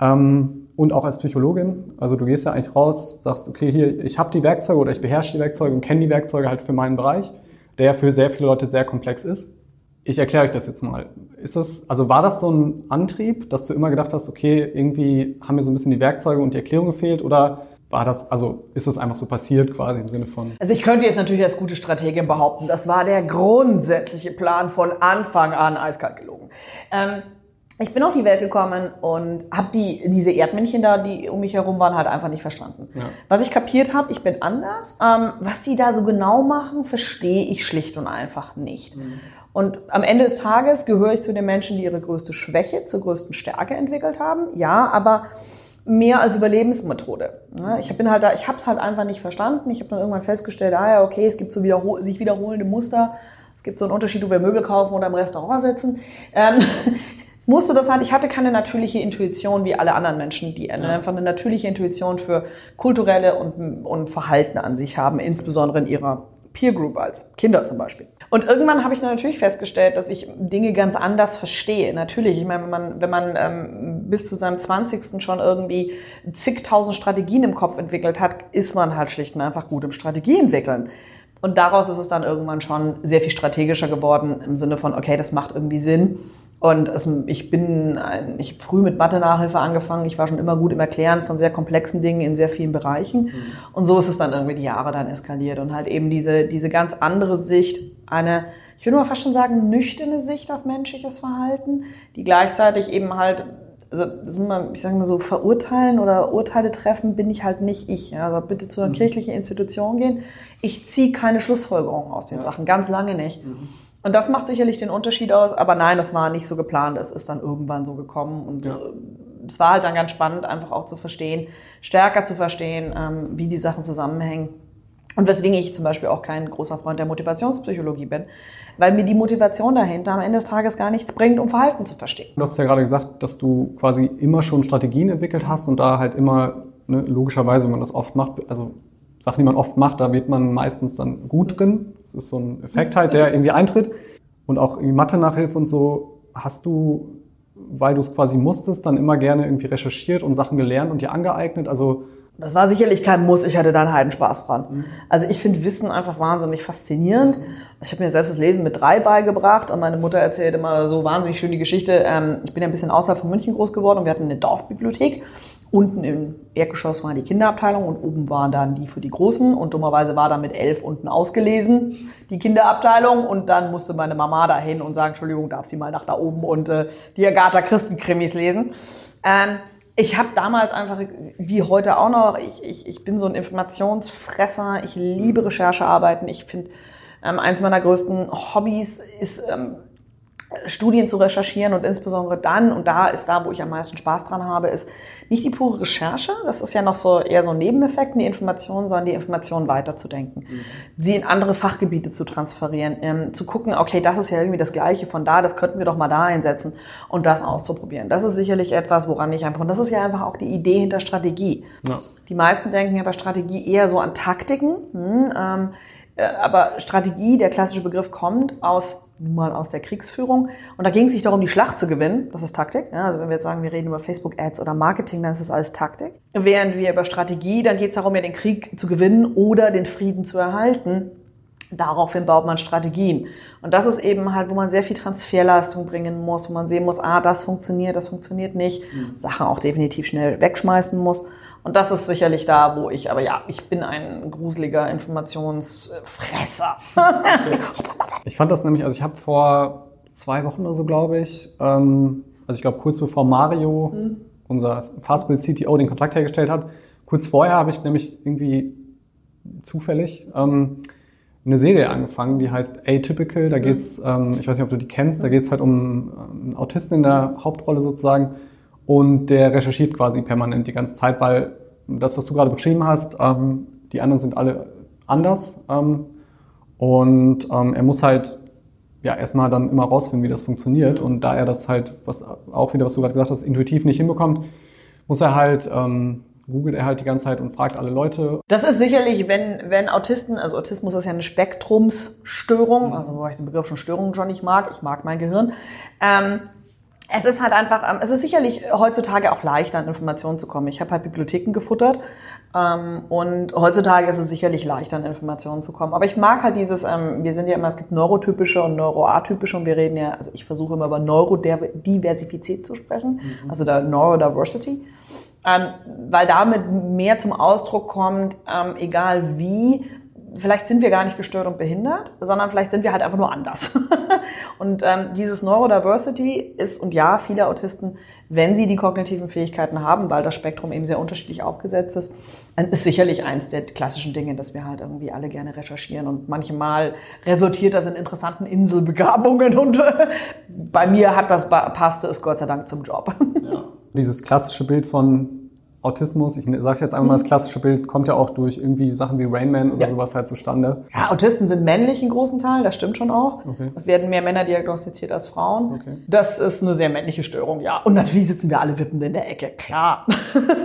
Ähm, und auch als Psychologin. Also du gehst ja eigentlich raus, sagst, okay, hier, ich habe die Werkzeuge oder ich beherrsche die Werkzeuge und kenne die Werkzeuge halt für meinen Bereich, der für sehr viele Leute sehr komplex ist. Ich erkläre euch das jetzt mal. Ist das, also war das so ein Antrieb, dass du immer gedacht hast, okay, irgendwie haben mir so ein bisschen die Werkzeuge und die Erklärung gefehlt oder war das, also ist das einfach so passiert quasi im Sinne von? Also ich könnte jetzt natürlich als gute Strategin behaupten, das war der grundsätzliche Plan von Anfang an, eiskalt gelogen. Ähm, ich bin auf die Welt gekommen und habe die diese Erdmännchen da, die um mich herum waren, halt einfach nicht verstanden. Ja. Was ich kapiert habe, ich bin anders. Ähm, was die da so genau machen, verstehe ich schlicht und einfach nicht. Mhm. Und am Ende des Tages gehöre ich zu den Menschen, die ihre größte Schwäche zur größten Stärke entwickelt haben. Ja, aber mehr als Überlebensmethode. Ich bin halt da, ich habe es halt einfach nicht verstanden. Ich habe dann irgendwann festgestellt, ah ja, okay, es gibt so wiederhol sich wiederholende Muster. Es gibt so einen Unterschied, wo wir Möbel kaufen oder im Restaurant sitzen. Ähm, musste das halt, ich hatte keine natürliche Intuition wie alle anderen Menschen, die ja. einfach eine natürliche Intuition für kulturelle und, und Verhalten an sich haben, insbesondere in ihrer Peer Group als Kinder zum Beispiel. Und irgendwann habe ich natürlich festgestellt, dass ich Dinge ganz anders verstehe. Natürlich, ich meine, wenn man, wenn man ähm, bis zu seinem 20. schon irgendwie zigtausend Strategien im Kopf entwickelt hat, ist man halt schlicht und einfach gut im Strategie entwickeln. Und daraus ist es dann irgendwann schon sehr viel strategischer geworden im Sinne von, okay, das macht irgendwie Sinn. Und es, ich bin, ein, ich habe früh mit Mathe-Nachhilfe angefangen. Ich war schon immer gut im Erklären von sehr komplexen Dingen in sehr vielen Bereichen. Mhm. Und so ist es dann irgendwie die Jahre dann eskaliert und halt eben diese, diese ganz andere Sicht, eine, ich würde mal fast schon sagen, nüchterne Sicht auf menschliches Verhalten, die gleichzeitig eben halt, also sind wir, ich sage mal so, verurteilen oder Urteile treffen, bin ich halt nicht ich. Also bitte zu einer mhm. kirchlichen Institution gehen. Ich ziehe keine Schlussfolgerungen aus den ja. Sachen, ganz lange nicht. Mhm. Und das macht sicherlich den Unterschied aus, aber nein, das war nicht so geplant. Es ist dann irgendwann so gekommen und ja. Äh, es war halt dann ganz spannend, einfach auch zu verstehen, stärker zu verstehen, ähm, wie die Sachen zusammenhängen. Und weswegen ich zum Beispiel auch kein großer Freund der Motivationspsychologie bin, weil mir die Motivation dahinter am Ende des Tages gar nichts bringt, um Verhalten zu verstehen. Du hast ja gerade gesagt, dass du quasi immer schon Strategien entwickelt hast und da halt immer ne, logischerweise, wenn man das oft macht, also Sachen, die man oft macht, da wird man meistens dann gut drin. Das ist so ein Effekt halt, der irgendwie eintritt. Und auch irgendwie Mathe-Nachhilfe und so hast du, weil du es quasi musstest, dann immer gerne irgendwie recherchiert und Sachen gelernt und dir angeeignet. Also das war sicherlich kein Muss, ich hatte da einen Heidenspaß dran. Mhm. Also ich finde Wissen einfach wahnsinnig faszinierend. Ich habe mir selbst das Lesen mit drei beigebracht und meine Mutter erzählt immer so wahnsinnig schön die Geschichte. Ähm, ich bin ja ein bisschen außerhalb von München groß geworden und wir hatten eine Dorfbibliothek. Unten im Erdgeschoss war die Kinderabteilung und oben waren dann die für die Großen. Und dummerweise war da mit elf unten ausgelesen, die Kinderabteilung. Und dann musste meine Mama da hin und sagen, Entschuldigung, darf sie mal nach da oben und äh, die Agatha Christen-Krimis lesen. Ähm, ich habe damals einfach, wie heute auch noch, ich, ich, ich bin so ein Informationsfresser, ich liebe Recherchearbeiten. Ich finde, ähm, eins meiner größten Hobbys ist ähm, Studien zu recherchieren und insbesondere dann, und da ist da, wo ich am meisten Spaß dran habe, ist nicht die pure Recherche, das ist ja noch so eher so ein Nebeneffekt, die Informationen, sondern die Informationen weiterzudenken, mhm. sie in andere Fachgebiete zu transferieren, ähm, zu gucken, okay, das ist ja irgendwie das Gleiche von da, das könnten wir doch mal da einsetzen und das auszuprobieren. Das ist sicherlich etwas, woran ich einfach, und das ist ja einfach auch die Idee hinter Strategie. Ja. Die meisten denken ja bei Strategie eher so an Taktiken, hm, ähm, äh, aber Strategie, der klassische Begriff, kommt aus nun mal aus der Kriegsführung. Und da ging es sich darum, die Schlacht zu gewinnen. Das ist Taktik. Ja, also wenn wir jetzt sagen, wir reden über Facebook-Ads oder Marketing, dann ist das alles Taktik. Während wir über Strategie, dann geht es darum, ja den Krieg zu gewinnen oder den Frieden zu erhalten. Daraufhin baut man Strategien. Und das ist eben halt, wo man sehr viel Transferleistung bringen muss, wo man sehen muss, ah, das funktioniert, das funktioniert nicht. Mhm. Sachen auch definitiv schnell wegschmeißen muss. Und das ist sicherlich da, wo ich, aber ja, ich bin ein gruseliger Informationsfresser. Okay. Ich fand das nämlich, also ich habe vor zwei Wochen oder so, glaube ich, ähm, also ich glaube kurz bevor Mario, mhm. unser Fastbill CTO, den Kontakt hergestellt hat, kurz vorher habe ich nämlich irgendwie zufällig ähm, eine Serie angefangen, die heißt Atypical. Da mhm. geht's, ähm, ich weiß nicht, ob du die kennst, da geht's halt um einen Autisten in der Hauptrolle sozusagen und der recherchiert quasi permanent die ganze Zeit, weil das, was du gerade beschrieben hast, ähm, die anderen sind alle anders. Ähm, und ähm, er muss halt ja erstmal dann immer rausfinden, wie das funktioniert. Und da er das halt, was auch wieder, was du gerade gesagt hast, intuitiv nicht hinbekommt, muss er halt ähm, googelt er halt die ganze Zeit und fragt alle Leute. Das ist sicherlich, wenn, wenn Autisten, also Autismus ist ja eine Spektrumsstörung, mhm. also wo ich den Begriff schon Störung schon nicht mag, ich mag mein Gehirn. Ähm, es ist halt einfach, ähm, es ist sicherlich heutzutage auch leichter, an Informationen zu kommen. Ich habe halt Bibliotheken gefuttert ähm, und heutzutage ist es sicherlich leichter, an Informationen zu kommen. Aber ich mag halt dieses, ähm, wir sind ja immer, es gibt neurotypische und neuroatypische und wir reden ja, also ich versuche immer über Neurodiversität zu sprechen, mhm. also der Neurodiversity. weil damit mehr zum Ausdruck kommt, egal wie, vielleicht sind wir gar nicht gestört und behindert, sondern vielleicht sind wir halt einfach nur anders. und ähm, dieses Neurodiversity ist, und ja, viele Autisten, wenn sie die kognitiven Fähigkeiten haben, weil das Spektrum eben sehr unterschiedlich aufgesetzt ist, ist sicherlich eins der klassischen Dinge, dass wir halt irgendwie alle gerne recherchieren. Und manchmal resultiert das in interessanten Inselbegabungen und bei mir hat das passte es Gott sei Dank zum Job. Ja. Dieses klassische Bild von Autismus, ich sage jetzt einmal mal, das klassische Bild kommt ja auch durch irgendwie Sachen wie Rainman oder ja. sowas halt zustande. Ja, Autisten sind männlich in großen Teil, das stimmt schon auch. Okay. Es werden mehr Männer diagnostiziert als Frauen. Okay. Das ist eine sehr männliche Störung, ja. Und natürlich sitzen wir alle wippend in der Ecke, klar.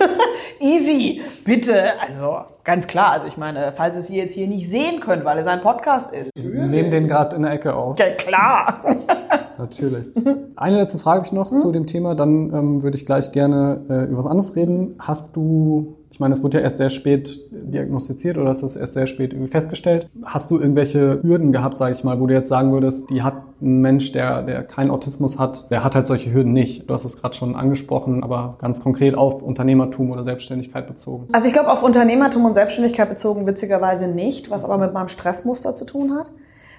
Easy, bitte. Also ganz klar. Also ich meine, falls es ihr jetzt hier nicht sehen könnt, weil es ein Podcast ist. Wir nehmen den gerade in der Ecke auf. Ja, klar. Natürlich. Eine letzte Frage habe ich noch hm? zu dem Thema, dann ähm, würde ich gleich gerne äh, über was anderes reden. Hast du, ich meine, es wurde ja erst sehr spät diagnostiziert oder ist das erst sehr spät irgendwie festgestellt. Hast du irgendwelche Hürden gehabt, sage ich mal, wo du jetzt sagen würdest, die hat ein Mensch, der, der keinen Autismus hat, der hat halt solche Hürden nicht. Du hast es gerade schon angesprochen, aber ganz konkret auf Unternehmertum oder Selbstständigkeit bezogen. Also ich glaube, auf Unternehmertum und Selbstständigkeit bezogen witzigerweise nicht, was aber mit meinem Stressmuster zu tun hat.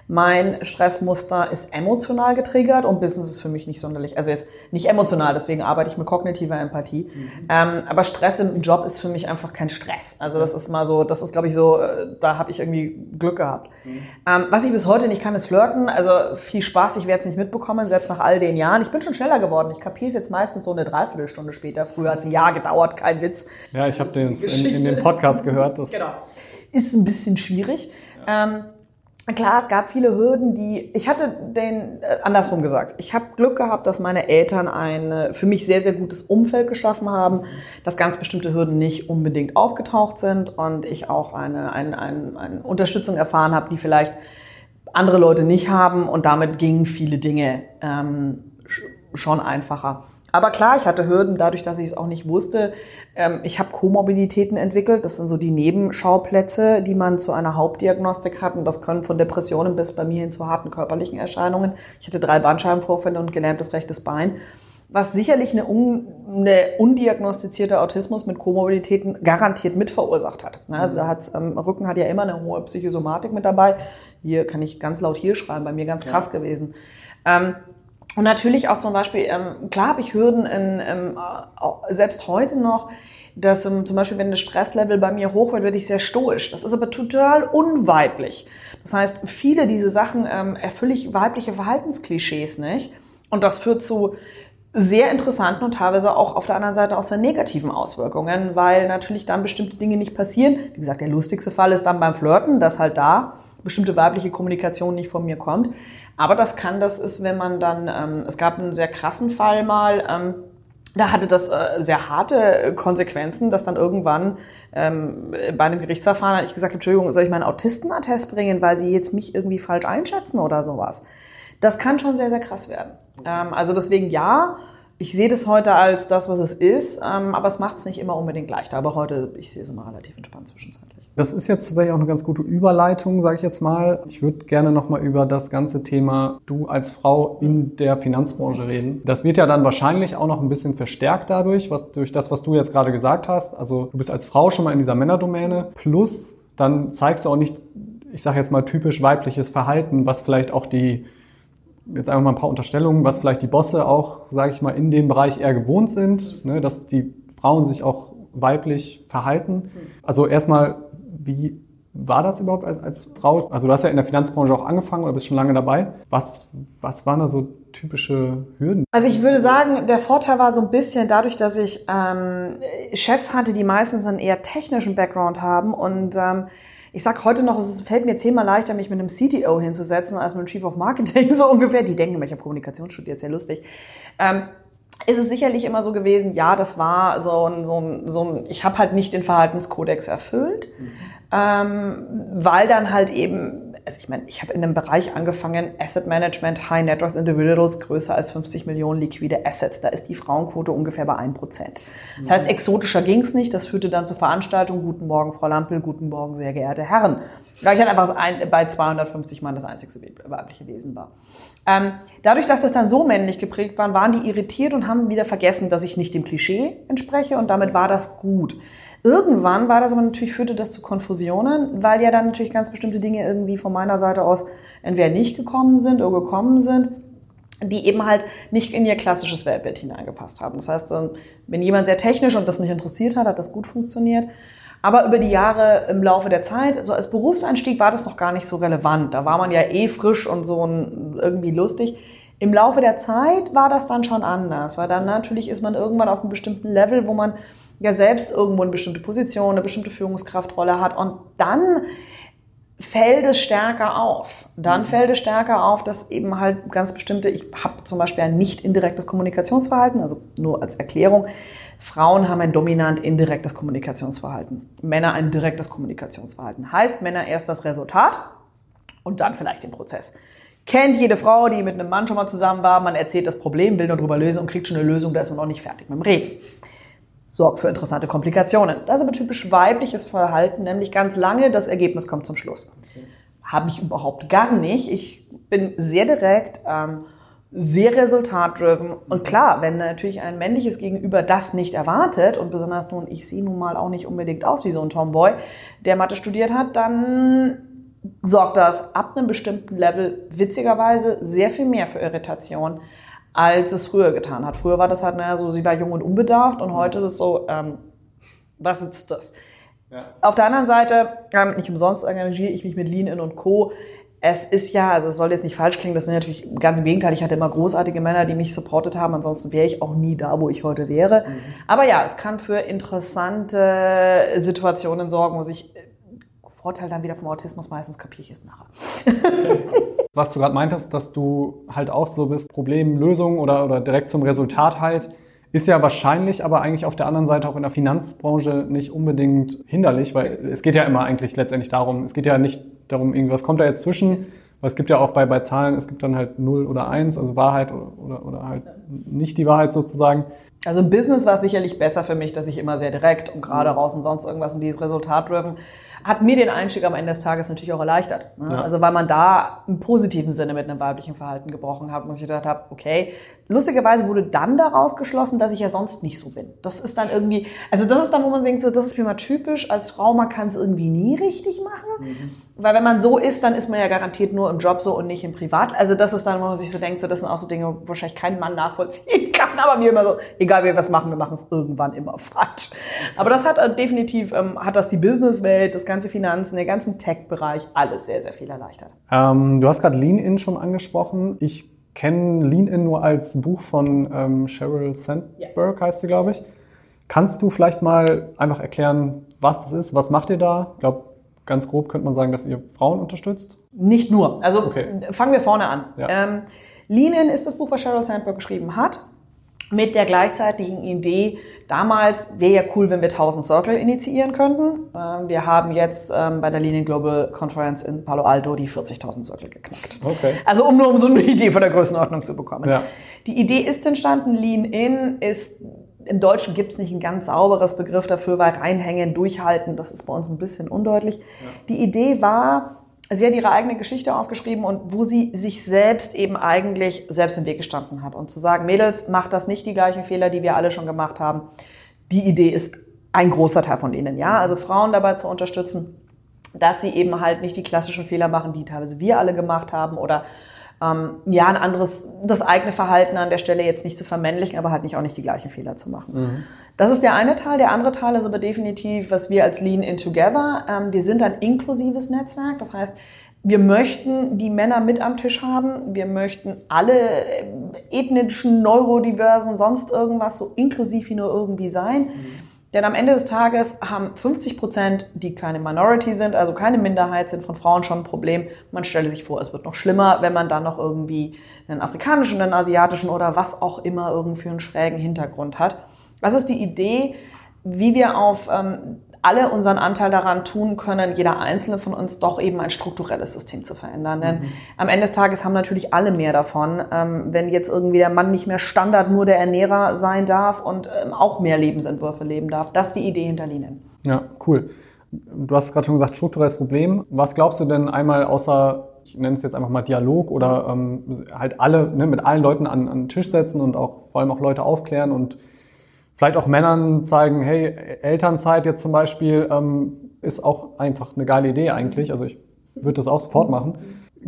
Mein Stressmuster ist emotional getriggert und Business ist für mich nicht sonderlich, also jetzt nicht emotional, deswegen arbeite ich mit kognitiver Empathie. Mhm. Ähm, aber Stress im Job ist für mich einfach kein Stress. Also das ist mal so, das ist glaube ich so, äh, da habe ich irgendwie Glück gehabt. Mhm. Ähm, was ich bis heute nicht kann, ist flirten. Also viel Spaß, ich werde es nicht mitbekommen, selbst nach all den Jahren. Ich bin schon schneller geworden. Ich kapiere es jetzt meistens so eine Dreiviertelstunde später. Früher hat es ein Jahr gedauert, kein Witz. Ja, ich habe den in, in, dem Podcast gehört. Das genau. Ist ein bisschen schwierig. Ja. Ähm, Klar, es gab viele Hürden, die ich hatte den äh, andersrum gesagt. Ich habe Glück gehabt, dass meine Eltern ein für mich sehr sehr gutes Umfeld geschaffen haben, dass ganz bestimmte Hürden nicht unbedingt aufgetaucht sind und ich auch eine, eine, eine, eine Unterstützung erfahren habe, die vielleicht andere Leute nicht haben und damit gingen viele Dinge ähm, schon einfacher. Aber klar, ich hatte Hürden dadurch, dass ich es auch nicht wusste. Ähm, ich habe Komorbiditäten entwickelt. Das sind so die Nebenschauplätze, die man zu einer Hauptdiagnostik hat. Und das können von Depressionen bis bei mir hin zu harten körperlichen Erscheinungen. Ich hatte drei Bandscheibenvorfälle und gelähmtes rechtes Bein. Was sicherlich eine, un, eine undiagnostizierte Autismus mit Komorbiditäten garantiert mit verursacht hat. Also da hat's, ähm, Rücken hat ja immer eine hohe Psychosomatik mit dabei. Hier kann ich ganz laut hier schreiben, bei mir ganz krass ja. gewesen. Ähm, und natürlich auch zum Beispiel, ähm, klar habe ich Hürden in, ähm, selbst heute noch, dass ähm, zum Beispiel, wenn das Stresslevel bei mir hoch wird, werde ich sehr stoisch. Das ist aber total unweiblich. Das heißt, viele dieser Sachen ähm, erfülle ich weibliche Verhaltensklischees nicht. Und das führt zu sehr interessanten und teilweise auch auf der anderen Seite auch sehr negativen Auswirkungen, weil natürlich dann bestimmte Dinge nicht passieren. Wie gesagt, der lustigste Fall ist dann beim Flirten, dass halt da bestimmte weibliche Kommunikation nicht von mir kommt. Aber das kann, das ist, wenn man dann, ähm, es gab einen sehr krassen Fall mal, ähm, da hatte das äh, sehr harte Konsequenzen, dass dann irgendwann ähm, bei einem Gerichtsverfahren ich gesagt, Entschuldigung, soll ich meinen Autistenattest bringen, weil sie jetzt mich irgendwie falsch einschätzen oder sowas. Das kann schon sehr, sehr krass werden. Ähm, also deswegen ja, ich sehe das heute als das, was es ist, ähm, aber es macht es nicht immer unbedingt leichter. Aber heute, ich sehe es immer relativ entspannt zwischenzeitlich. Das ist jetzt tatsächlich auch eine ganz gute Überleitung, sage ich jetzt mal. Ich würde gerne nochmal über das ganze Thema du als Frau in der Finanzbranche reden. Das wird ja dann wahrscheinlich auch noch ein bisschen verstärkt dadurch, was durch das, was du jetzt gerade gesagt hast. Also du bist als Frau schon mal in dieser Männerdomäne. Plus dann zeigst du auch nicht, ich sage jetzt mal typisch weibliches Verhalten, was vielleicht auch die jetzt einfach mal ein paar Unterstellungen, was vielleicht die Bosse auch, sage ich mal, in dem Bereich eher gewohnt sind, ne, dass die Frauen sich auch weiblich verhalten. Also erstmal, wie war das überhaupt als, als Frau? Also du hast ja in der Finanzbranche auch angefangen oder bist schon lange dabei. Was, was waren da so typische Hürden? Also ich würde sagen, der Vorteil war so ein bisschen dadurch, dass ich ähm, Chefs hatte, die meistens einen eher technischen Background haben und ähm, ich sag heute noch, es fällt mir zehnmal leichter, mich mit einem CTO hinzusetzen, als mit einem Chief of Marketing, so ungefähr. Die denken immer, ich habe Kommunikation studiert, sehr lustig. Ähm, ist es sicherlich immer so gewesen, ja, das war so ein, so ein, so ein ich habe halt nicht den Verhaltenskodex erfüllt, mhm. ähm, weil dann halt eben, also ich meine, ich habe in einem Bereich angefangen, Asset Management, High Net Worth Individuals, größer als 50 Millionen liquide Assets. Da ist die Frauenquote ungefähr bei 1%. Das heißt, exotischer ging's nicht. Das führte dann zur Veranstaltung, guten Morgen, Frau Lampel, guten Morgen, sehr geehrte Herren. Da ich halt einfach bei 250 Mann das einzige weibliche Wesen war. Ähm, dadurch, dass das dann so männlich geprägt war, waren die irritiert und haben wieder vergessen, dass ich nicht dem Klischee entspreche und damit war das gut. Irgendwann war das aber natürlich, führte das zu Konfusionen, weil ja dann natürlich ganz bestimmte Dinge irgendwie von meiner Seite aus entweder nicht gekommen sind oder gekommen sind, die eben halt nicht in ihr klassisches Weltbild hineingepasst haben. Das heißt, wenn jemand sehr technisch und das nicht interessiert hat, hat das gut funktioniert. Aber über die Jahre im Laufe der Zeit, also als Berufseinstieg war das noch gar nicht so relevant. Da war man ja eh frisch und so irgendwie lustig. Im Laufe der Zeit war das dann schon anders, weil dann natürlich ist man irgendwann auf einem bestimmten Level, wo man ja selbst irgendwo eine bestimmte Position, eine bestimmte Führungskraftrolle hat und dann fällt es stärker auf. Dann mhm. fällt es stärker auf, dass eben halt ganz bestimmte, ich habe zum Beispiel ein nicht indirektes Kommunikationsverhalten, also nur als Erklärung, Frauen haben ein dominant indirektes Kommunikationsverhalten. Männer ein direktes Kommunikationsverhalten. Heißt, Männer erst das Resultat und dann vielleicht den Prozess. Kennt jede Frau, die mit einem Mann schon mal zusammen war, man erzählt das Problem, will nur drüber lösen und kriegt schon eine Lösung, da ist man noch nicht fertig mit dem Reden. Sorgt für interessante Komplikationen. Das ist aber typisch weibliches Verhalten, nämlich ganz lange, das Ergebnis kommt zum Schluss. Habe ich überhaupt gar nicht. Ich bin sehr direkt, ähm, sehr resultatdriven. Und klar, wenn natürlich ein männliches Gegenüber das nicht erwartet und besonders nun, ich sehe nun mal auch nicht unbedingt aus wie so ein Tomboy, der Mathe studiert hat, dann sorgt das ab einem bestimmten Level witzigerweise sehr viel mehr für Irritation, als es früher getan hat. Früher war das halt, naja, so, sie war jung und unbedarft und heute ist es so, ähm, was ist das? Ja. Auf der anderen Seite, ähm, nicht umsonst engagiere ich mich mit Lean In und Co es ist ja, also es soll jetzt nicht falsch klingen, das sind natürlich ganz im Gegenteil. Ich hatte immer großartige Männer, die mich supportet haben. Ansonsten wäre ich auch nie da, wo ich heute wäre. Mhm. Aber ja, es kann für interessante Situationen sorgen, wo sich Vorteil dann wieder vom Autismus meistens kapiere ich es nachher. Was du gerade meintest, dass du halt auch so bist, Problemlösung oder, oder direkt zum Resultat halt ist ja wahrscheinlich aber eigentlich auf der anderen Seite auch in der Finanzbranche nicht unbedingt hinderlich, weil es geht ja immer eigentlich letztendlich darum, es geht ja nicht darum, irgendwas kommt da jetzt zwischen, Weil es gibt ja auch bei, bei Zahlen, es gibt dann halt 0 oder 1, also Wahrheit oder, oder, oder halt nicht die Wahrheit sozusagen. Also im Business war es sicherlich besser für mich, dass ich immer sehr direkt und gerade raus und sonst irgendwas in dieses Resultat driven hat mir den Einstieg am Ende des Tages natürlich auch erleichtert. Ne? Ja. Also weil man da im positiven Sinne mit einem weiblichen Verhalten gebrochen hat, muss ich gedacht habe, okay, lustigerweise wurde dann daraus geschlossen, dass ich ja sonst nicht so bin. Das ist dann irgendwie, also das ist dann, wo man denkt, so, das ist mir mal typisch, als Frau, man kann es irgendwie nie richtig machen. Mhm. Weil wenn man so ist, dann ist man ja garantiert nur im Job so und nicht im Privat. Also das ist dann, wo man sich so denkt, so, das sind auch so Dinge, wo wahrscheinlich kein Mann nachvollziehen kann. Aber mir immer so, egal wie wir was machen, wir machen es irgendwann immer falsch. Aber das hat äh, definitiv, ähm, hat das die Businesswelt, das ganze Finanzen, den ganzen Tech-Bereich, alles sehr, sehr viel erleichtert. Ähm, du hast gerade Lean-In schon angesprochen. Ich kenne Lean-In nur als Buch von ähm, Sheryl Sandberg, ja. heißt sie, glaube ich. Kannst du vielleicht mal einfach erklären, was das ist? Was macht ihr da? Ich glaube, ganz grob könnte man sagen, dass ihr Frauen unterstützt? Nicht nur. Also okay. fangen wir vorne an. Ja. Ähm, Lean-In ist das Buch, was Sheryl Sandberg geschrieben hat, mit der gleichzeitigen Idee, damals wäre ja cool, wenn wir 1000 Circle initiieren könnten. Ähm, wir haben jetzt ähm, bei der Lean-In Global Conference in Palo Alto die 40.000 Circle geknackt. Okay. Also um nur um so eine Idee von der Größenordnung zu bekommen. Ja. Die Idee ist entstanden, Lean-In ist im Deutschen gibt es nicht ein ganz sauberes Begriff dafür, weil reinhängen, durchhalten, das ist bei uns ein bisschen undeutlich. Ja. Die Idee war, sie hat ihre eigene Geschichte aufgeschrieben und wo sie sich selbst eben eigentlich selbst im Weg gestanden hat. Und zu sagen, Mädels, macht das nicht die gleichen Fehler, die wir alle schon gemacht haben. Die Idee ist ein großer Teil von ihnen, ja. Also Frauen dabei zu unterstützen, dass sie eben halt nicht die klassischen Fehler machen, die teilweise wir alle gemacht haben oder ähm, ja, ein anderes, das eigene Verhalten an der Stelle jetzt nicht zu vermännlichen, aber halt nicht auch nicht die gleichen Fehler zu machen. Mhm. Das ist der eine Teil. Der andere Teil ist aber definitiv, was wir als Lean in Together, ähm, wir sind ein inklusives Netzwerk. Das heißt, wir möchten die Männer mit am Tisch haben. Wir möchten alle äh, ethnischen, neurodiversen, sonst irgendwas so inklusiv wie nur irgendwie sein. Mhm. Denn am Ende des Tages haben 50 Prozent, die keine Minority sind, also keine Minderheit sind, von Frauen schon ein Problem. Man stelle sich vor, es wird noch schlimmer, wenn man dann noch irgendwie einen afrikanischen, einen asiatischen oder was auch immer irgendwie einen schrägen Hintergrund hat. Das ist die Idee, wie wir auf ähm, alle unseren Anteil daran tun können, jeder einzelne von uns doch eben ein strukturelles System zu verändern. Denn mhm. am Ende des Tages haben natürlich alle mehr davon, ähm, wenn jetzt irgendwie der Mann nicht mehr Standard nur der Ernährer sein darf und ähm, auch mehr Lebensentwürfe leben darf. Das ist die Idee hinter Linen. Ja, cool. Du hast gerade schon gesagt, strukturelles Problem. Was glaubst du denn einmal außer ich nenne es jetzt einfach mal Dialog oder ähm, halt alle, ne, mit allen Leuten an, an den Tisch setzen und auch vor allem auch Leute aufklären und vielleicht auch Männern zeigen, hey, Elternzeit jetzt zum Beispiel ähm, ist auch einfach eine geile Idee eigentlich. Also ich würde das auch sofort machen.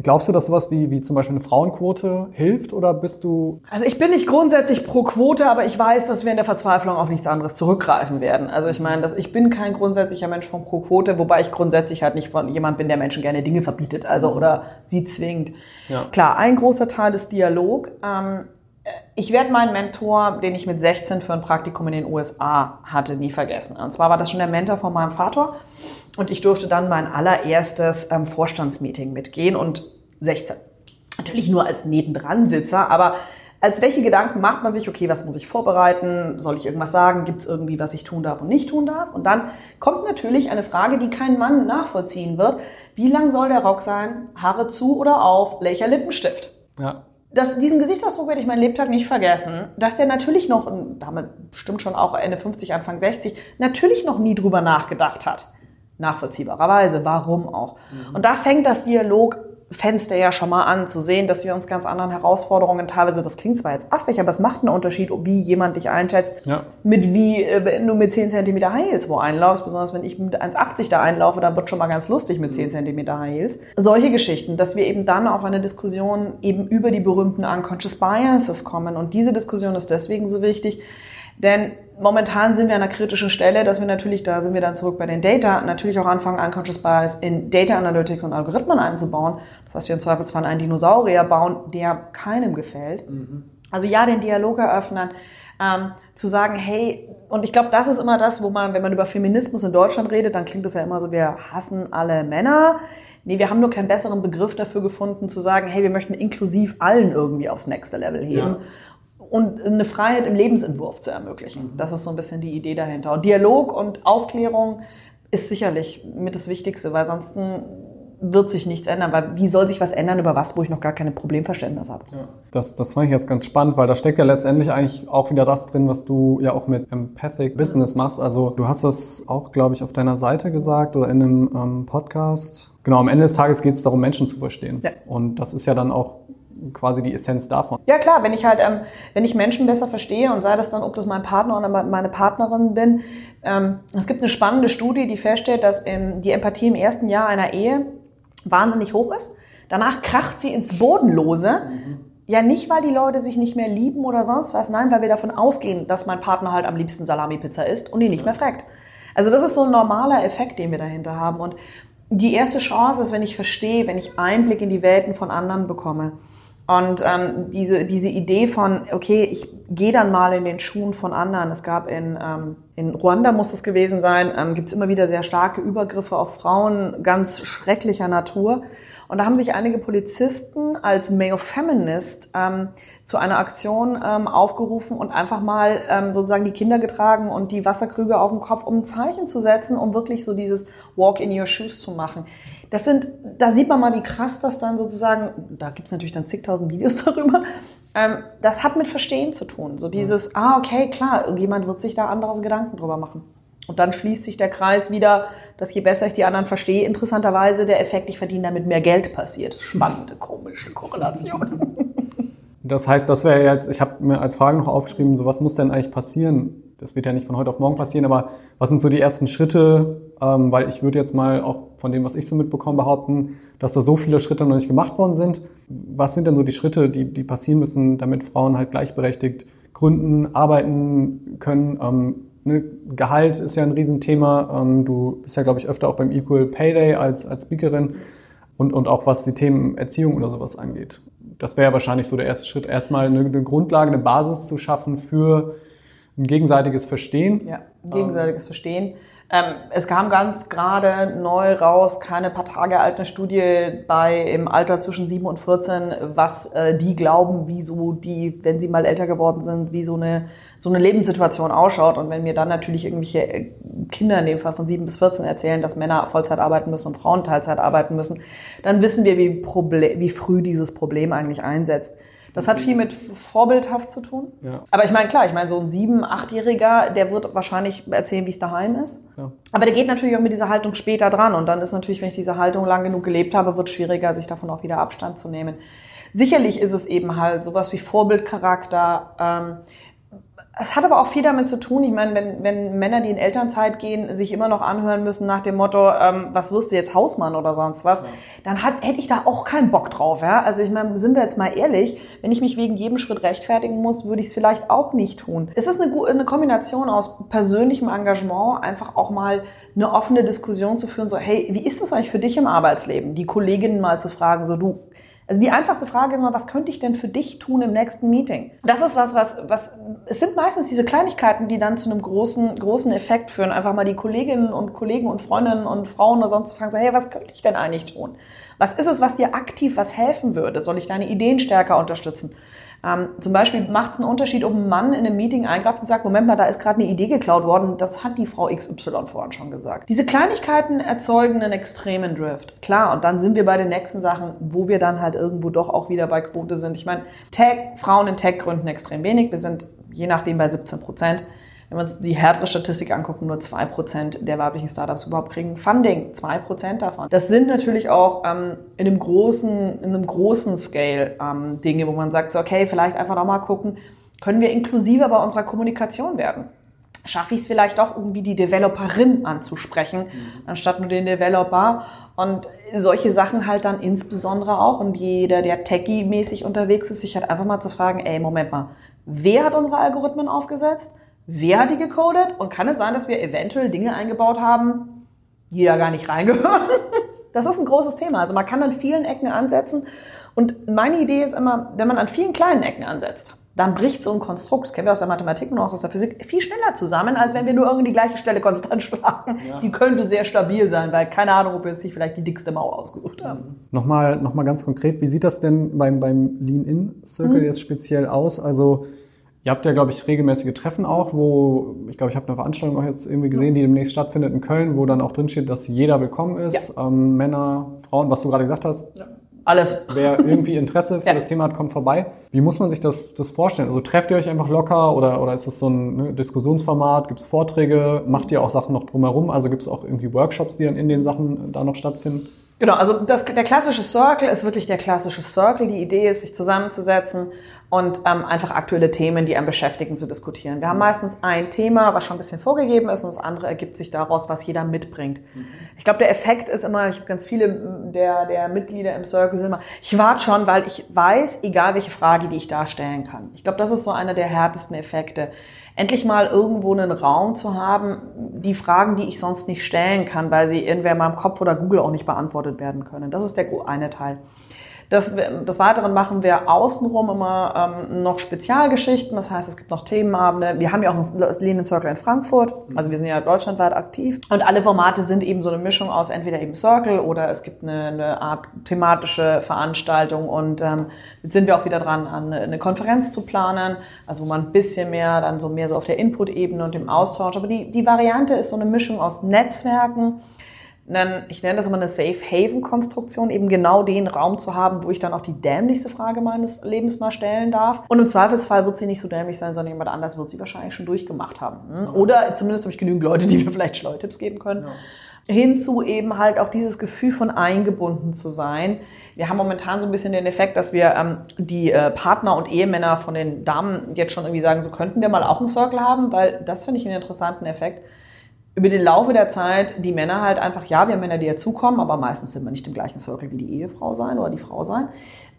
Glaubst du, dass sowas wie, wie zum Beispiel eine Frauenquote hilft oder bist du? Also ich bin nicht grundsätzlich pro Quote, aber ich weiß, dass wir in der Verzweiflung auf nichts anderes zurückgreifen werden. Also ich meine, dass ich bin kein grundsätzlicher Mensch von pro Quote, wobei ich grundsätzlich halt nicht von jemand bin, der Menschen gerne Dinge verbietet, also oder sie zwingt. Ja. Klar, ein großer Teil ist Dialog. Ähm, ich werde meinen Mentor, den ich mit 16 für ein Praktikum in den USA hatte, nie vergessen. Und zwar war das schon der Mentor von meinem Vater. Und ich durfte dann mein allererstes ähm, Vorstandsmeeting mitgehen und 16. Natürlich nur als Nebendran-Sitzer, aber als welche Gedanken macht man sich, okay, was muss ich vorbereiten? Soll ich irgendwas sagen? Gibt es irgendwie, was ich tun darf und nicht tun darf? Und dann kommt natürlich eine Frage, die kein Mann nachvollziehen wird. Wie lang soll der Rock sein? Haare zu oder auf? Welcher Lippenstift? Ja das, diesen Gesichtsausdruck werde ich meinen Lebtag nicht vergessen, dass der natürlich noch, damit bestimmt schon auch Ende 50, Anfang 60, natürlich noch nie drüber nachgedacht hat. Nachvollziehbarerweise, warum auch. Mhm. Und da fängt das Dialog Fenster ja schon mal an, zu sehen, dass wir uns ganz anderen Herausforderungen teilweise, das klingt zwar jetzt affig, aber es macht einen Unterschied, wie jemand dich einschätzt, ja. mit wie, äh, wenn du mit 10 cm High Heels wo einlaufst, besonders wenn ich mit 1,80 da einlaufe, dann wird schon mal ganz lustig mit 10 cm High Heels. Solche Geschichten, dass wir eben dann auf eine Diskussion eben über die berühmten Unconscious Biases kommen und diese Diskussion ist deswegen so wichtig, denn momentan sind wir an einer kritischen Stelle, dass wir natürlich, da sind wir dann zurück bei den Data, natürlich auch anfangen, Unconscious Bias in Data Analytics und Algorithmen einzubauen. Das heißt, wir im Zweifelsfall einen Dinosaurier bauen, der keinem gefällt. Mhm. Also ja, den Dialog eröffnen, ähm, zu sagen, hey, und ich glaube, das ist immer das, wo man, wenn man über Feminismus in Deutschland redet, dann klingt es ja immer so, wir hassen alle Männer. Nee, wir haben nur keinen besseren Begriff dafür gefunden, zu sagen, hey, wir möchten inklusiv allen irgendwie aufs nächste Level heben. Ja und eine Freiheit im Lebensentwurf zu ermöglichen. Mhm. Das ist so ein bisschen die Idee dahinter. Und Dialog und Aufklärung ist sicherlich mit das Wichtigste, weil sonst wird sich nichts ändern, weil wie soll sich was ändern über was, wo ich noch gar keine Problemverständnis habe? Ja. Das, das fand ich jetzt ganz spannend, weil da steckt ja letztendlich eigentlich auch wieder das drin, was du ja auch mit Empathic Business machst. Also du hast das auch, glaube ich, auf deiner Seite gesagt oder in einem ähm, Podcast. Genau, am Ende des Tages geht es darum, Menschen zu verstehen. Ja. Und das ist ja dann auch quasi die Essenz davon. Ja klar, wenn ich halt, ähm, wenn ich Menschen besser verstehe und sei das dann, ob das mein Partner oder meine Partnerin bin, ähm, es gibt eine spannende Studie, die feststellt, dass in, die Empathie im ersten Jahr einer Ehe wahnsinnig hoch ist. Danach kracht sie ins Bodenlose. Mhm. Ja, nicht, weil die Leute sich nicht mehr lieben oder sonst was, nein, weil wir davon ausgehen, dass mein Partner halt am liebsten Salami-Pizza isst und ihn nicht mehr fragt. Also das ist so ein normaler Effekt, den wir dahinter haben. Und die erste Chance ist, wenn ich verstehe, wenn ich Einblick in die Welten von anderen bekomme. Und ähm, diese, diese Idee von, okay, ich gehe dann mal in den Schuhen von anderen. Es gab in, ähm, in Ruanda, muss es gewesen sein, ähm, gibt es immer wieder sehr starke Übergriffe auf Frauen, ganz schrecklicher Natur. Und da haben sich einige Polizisten als Male Feminist ähm, zu einer Aktion ähm, aufgerufen und einfach mal ähm, sozusagen die Kinder getragen und die Wasserkrüge auf dem Kopf, um ein Zeichen zu setzen, um wirklich so dieses Walk in your shoes zu machen. Das sind, da sieht man mal, wie krass das dann sozusagen, da gibt's natürlich dann zigtausend Videos darüber, ähm, das hat mit Verstehen zu tun. So dieses, ah, okay, klar, irgendjemand wird sich da anderes Gedanken drüber machen. Und dann schließt sich der Kreis wieder, dass je besser ich die anderen verstehe, interessanterweise der Effekt, ich verdiene damit mehr Geld passiert. Spannende, komische Korrelation. Das heißt, das wäre jetzt, ich habe mir als Frage noch aufgeschrieben, so was muss denn eigentlich passieren? Das wird ja nicht von heute auf morgen passieren, aber was sind so die ersten Schritte? Ähm, weil ich würde jetzt mal auch von dem, was ich so mitbekomme, behaupten, dass da so viele Schritte noch nicht gemacht worden sind. Was sind denn so die Schritte, die, die passieren müssen, damit Frauen halt gleichberechtigt gründen, arbeiten können? Ähm, ne? Gehalt ist ja ein Riesenthema. Ähm, du bist ja, glaube ich, öfter auch beim Equal Pay Day als, als Speakerin und, und auch was die Themen Erziehung oder sowas angeht das wäre wahrscheinlich so der erste Schritt, erstmal eine, eine, Grundlage, eine Basis zu schaffen für ein gegenseitiges Verstehen. Ja, ein gegenseitiges ähm. Verstehen. Ähm, es kam ganz gerade neu raus, keine paar Tage alte Studie bei im Alter zwischen 7 und 14, was äh, die glauben, wie so die, wenn sie mal älter geworden sind, wie so eine so eine Lebenssituation ausschaut. Und wenn mir dann natürlich irgendwelche äh, Kinder in dem Fall von 7 bis 14 erzählen, dass Männer Vollzeit arbeiten müssen und Frauen Teilzeit arbeiten müssen, dann wissen wir, wie, wie früh dieses Problem eigentlich einsetzt. Das hat viel mit vorbildhaft zu tun. Ja. Aber ich meine, klar, ich meine, so ein sieben-, achtjähriger, der wird wahrscheinlich erzählen, wie es daheim ist. Ja. Aber der geht natürlich auch mit dieser Haltung später dran. Und dann ist natürlich, wenn ich diese Haltung lang genug gelebt habe, wird es schwieriger, sich davon auch wieder Abstand zu nehmen. Sicherlich ist es eben halt sowas wie Vorbildcharakter. Ähm, es hat aber auch viel damit zu tun, ich meine, wenn, wenn Männer, die in Elternzeit gehen, sich immer noch anhören müssen nach dem Motto, ähm, was wirst du jetzt Hausmann oder sonst was, ja. dann hat, hätte ich da auch keinen Bock drauf. Ja? Also ich meine, sind wir jetzt mal ehrlich, wenn ich mich wegen jedem Schritt rechtfertigen muss, würde ich es vielleicht auch nicht tun. Es ist eine, eine Kombination aus persönlichem Engagement, einfach auch mal eine offene Diskussion zu führen, so hey, wie ist das eigentlich für dich im Arbeitsleben? Die Kolleginnen mal zu fragen, so du, also die einfachste Frage ist mal, was könnte ich denn für dich tun im nächsten Meeting? Das ist was, was, was, es sind meistens diese Kleinigkeiten, die dann zu einem großen, großen Effekt führen. Einfach mal die Kolleginnen und Kollegen und Freundinnen und Frauen oder sonst fragen so, hey, was könnte ich denn eigentlich tun? Was ist es, was dir aktiv was helfen würde? Soll ich deine Ideen stärker unterstützen? Ähm, zum Beispiel macht es einen Unterschied, ob ein Mann in einem Meeting eingreift und sagt, Moment mal, da ist gerade eine Idee geklaut worden, das hat die Frau XY vorhin schon gesagt. Diese Kleinigkeiten erzeugen einen extremen Drift. Klar, und dann sind wir bei den nächsten Sachen, wo wir dann halt irgendwo doch auch wieder bei Quote sind. Ich meine, Tech, Frauen in Tech gründen extrem wenig. Wir sind je nachdem bei 17 Prozent. Wenn wir uns die härtere Statistik angucken, nur zwei Prozent der weiblichen Startups überhaupt kriegen Funding. Zwei Prozent davon. Das sind natürlich auch ähm, in einem großen, in einem großen Scale ähm, Dinge, wo man sagt, so, okay, vielleicht einfach nochmal gucken, können wir inklusiver bei unserer Kommunikation werden? Schaffe ich es vielleicht auch irgendwie die Developerin anzusprechen, mhm. anstatt nur den Developer? Und solche Sachen halt dann insbesondere auch. Und jeder, der techie-mäßig unterwegs ist, sich halt einfach mal zu fragen, ey, Moment mal, wer hat unsere Algorithmen aufgesetzt? Wer hat die gecodet? Und kann es sein, dass wir eventuell Dinge eingebaut haben, die da gar nicht reingehören? Das ist ein großes Thema. Also man kann an vielen Ecken ansetzen. Und meine Idee ist immer, wenn man an vielen kleinen Ecken ansetzt, dann bricht so ein Konstrukt, das kennen wir aus der Mathematik und auch aus der Physik, viel schneller zusammen, als wenn wir nur irgendwie die gleiche Stelle konstant schlagen. Ja. Die könnte sehr stabil sein, weil keine Ahnung, ob wir jetzt nicht vielleicht die dickste Mauer ausgesucht haben. Nochmal, nochmal ganz konkret, wie sieht das denn beim, beim Lean-In-Circle mhm. jetzt speziell aus? Also Ihr habt ja, glaube ich, regelmäßige Treffen auch, wo, ich glaube, ich habe eine Veranstaltung auch jetzt irgendwie gesehen, die demnächst stattfindet in Köln, wo dann auch drin steht, dass jeder willkommen ist, ja. ähm, Männer, Frauen, was du gerade gesagt hast. Ja. Alles. Wer irgendwie Interesse für ja. das Thema hat, kommt vorbei. Wie muss man sich das, das vorstellen? Also trefft ihr euch einfach locker oder, oder ist es so ein ne, Diskussionsformat? Gibt es Vorträge? Macht ihr auch Sachen noch drumherum? Also gibt es auch irgendwie Workshops, die dann in den Sachen da noch stattfinden? Genau, also das, der klassische Circle ist wirklich der klassische Circle. Die Idee ist, sich zusammenzusetzen und ähm, einfach aktuelle Themen, die einen beschäftigen, zu diskutieren. Wir haben meistens ein Thema, was schon ein bisschen vorgegeben ist und das andere ergibt sich daraus, was jeder mitbringt. Ich glaube, der Effekt ist immer, ich habe ganz viele der, der Mitglieder im Circle sind immer, ich warte schon, weil ich weiß, egal welche Frage, die ich darstellen kann. Ich glaube, das ist so einer der härtesten Effekte. Endlich mal irgendwo einen Raum zu haben, die Fragen, die ich sonst nicht stellen kann, weil sie irgendwer in meinem Kopf oder Google auch nicht beantwortet werden können. Das ist der eine Teil. Das, des Weiteren machen wir außenrum immer ähm, noch Spezialgeschichten. Das heißt, es gibt noch Themenabende. Wir haben ja auch einen Lean Circle in Frankfurt. Also wir sind ja deutschlandweit aktiv. Und alle Formate sind eben so eine Mischung aus entweder eben Circle oder es gibt eine, eine Art thematische Veranstaltung. Und ähm, jetzt sind wir auch wieder dran, an eine Konferenz zu planen. Also wo man ein bisschen mehr, dann so mehr so auf der Input-Ebene und dem Austausch. Aber die, die Variante ist so eine Mischung aus Netzwerken einen, ich nenne das immer eine Safe Haven Konstruktion, eben genau den Raum zu haben, wo ich dann auch die dämlichste Frage meines Lebens mal stellen darf. Und im Zweifelsfall wird sie nicht so dämlich sein, sondern jemand anders wird sie wahrscheinlich schon durchgemacht haben. Hm? Oder zumindest habe ich genügend Leute, die mir vielleicht Schleuertipps geben können. Ja hinzu eben halt auch dieses Gefühl von eingebunden zu sein. Wir haben momentan so ein bisschen den Effekt, dass wir ähm, die äh, Partner und Ehemänner von den Damen jetzt schon irgendwie sagen, so könnten wir mal auch einen Circle haben, weil das finde ich einen interessanten Effekt über den Laufe der Zeit die Männer halt einfach, ja, wir haben Männer, die dazukommen, aber meistens sind wir nicht im gleichen Circle wie die Ehefrau sein oder die Frau sein,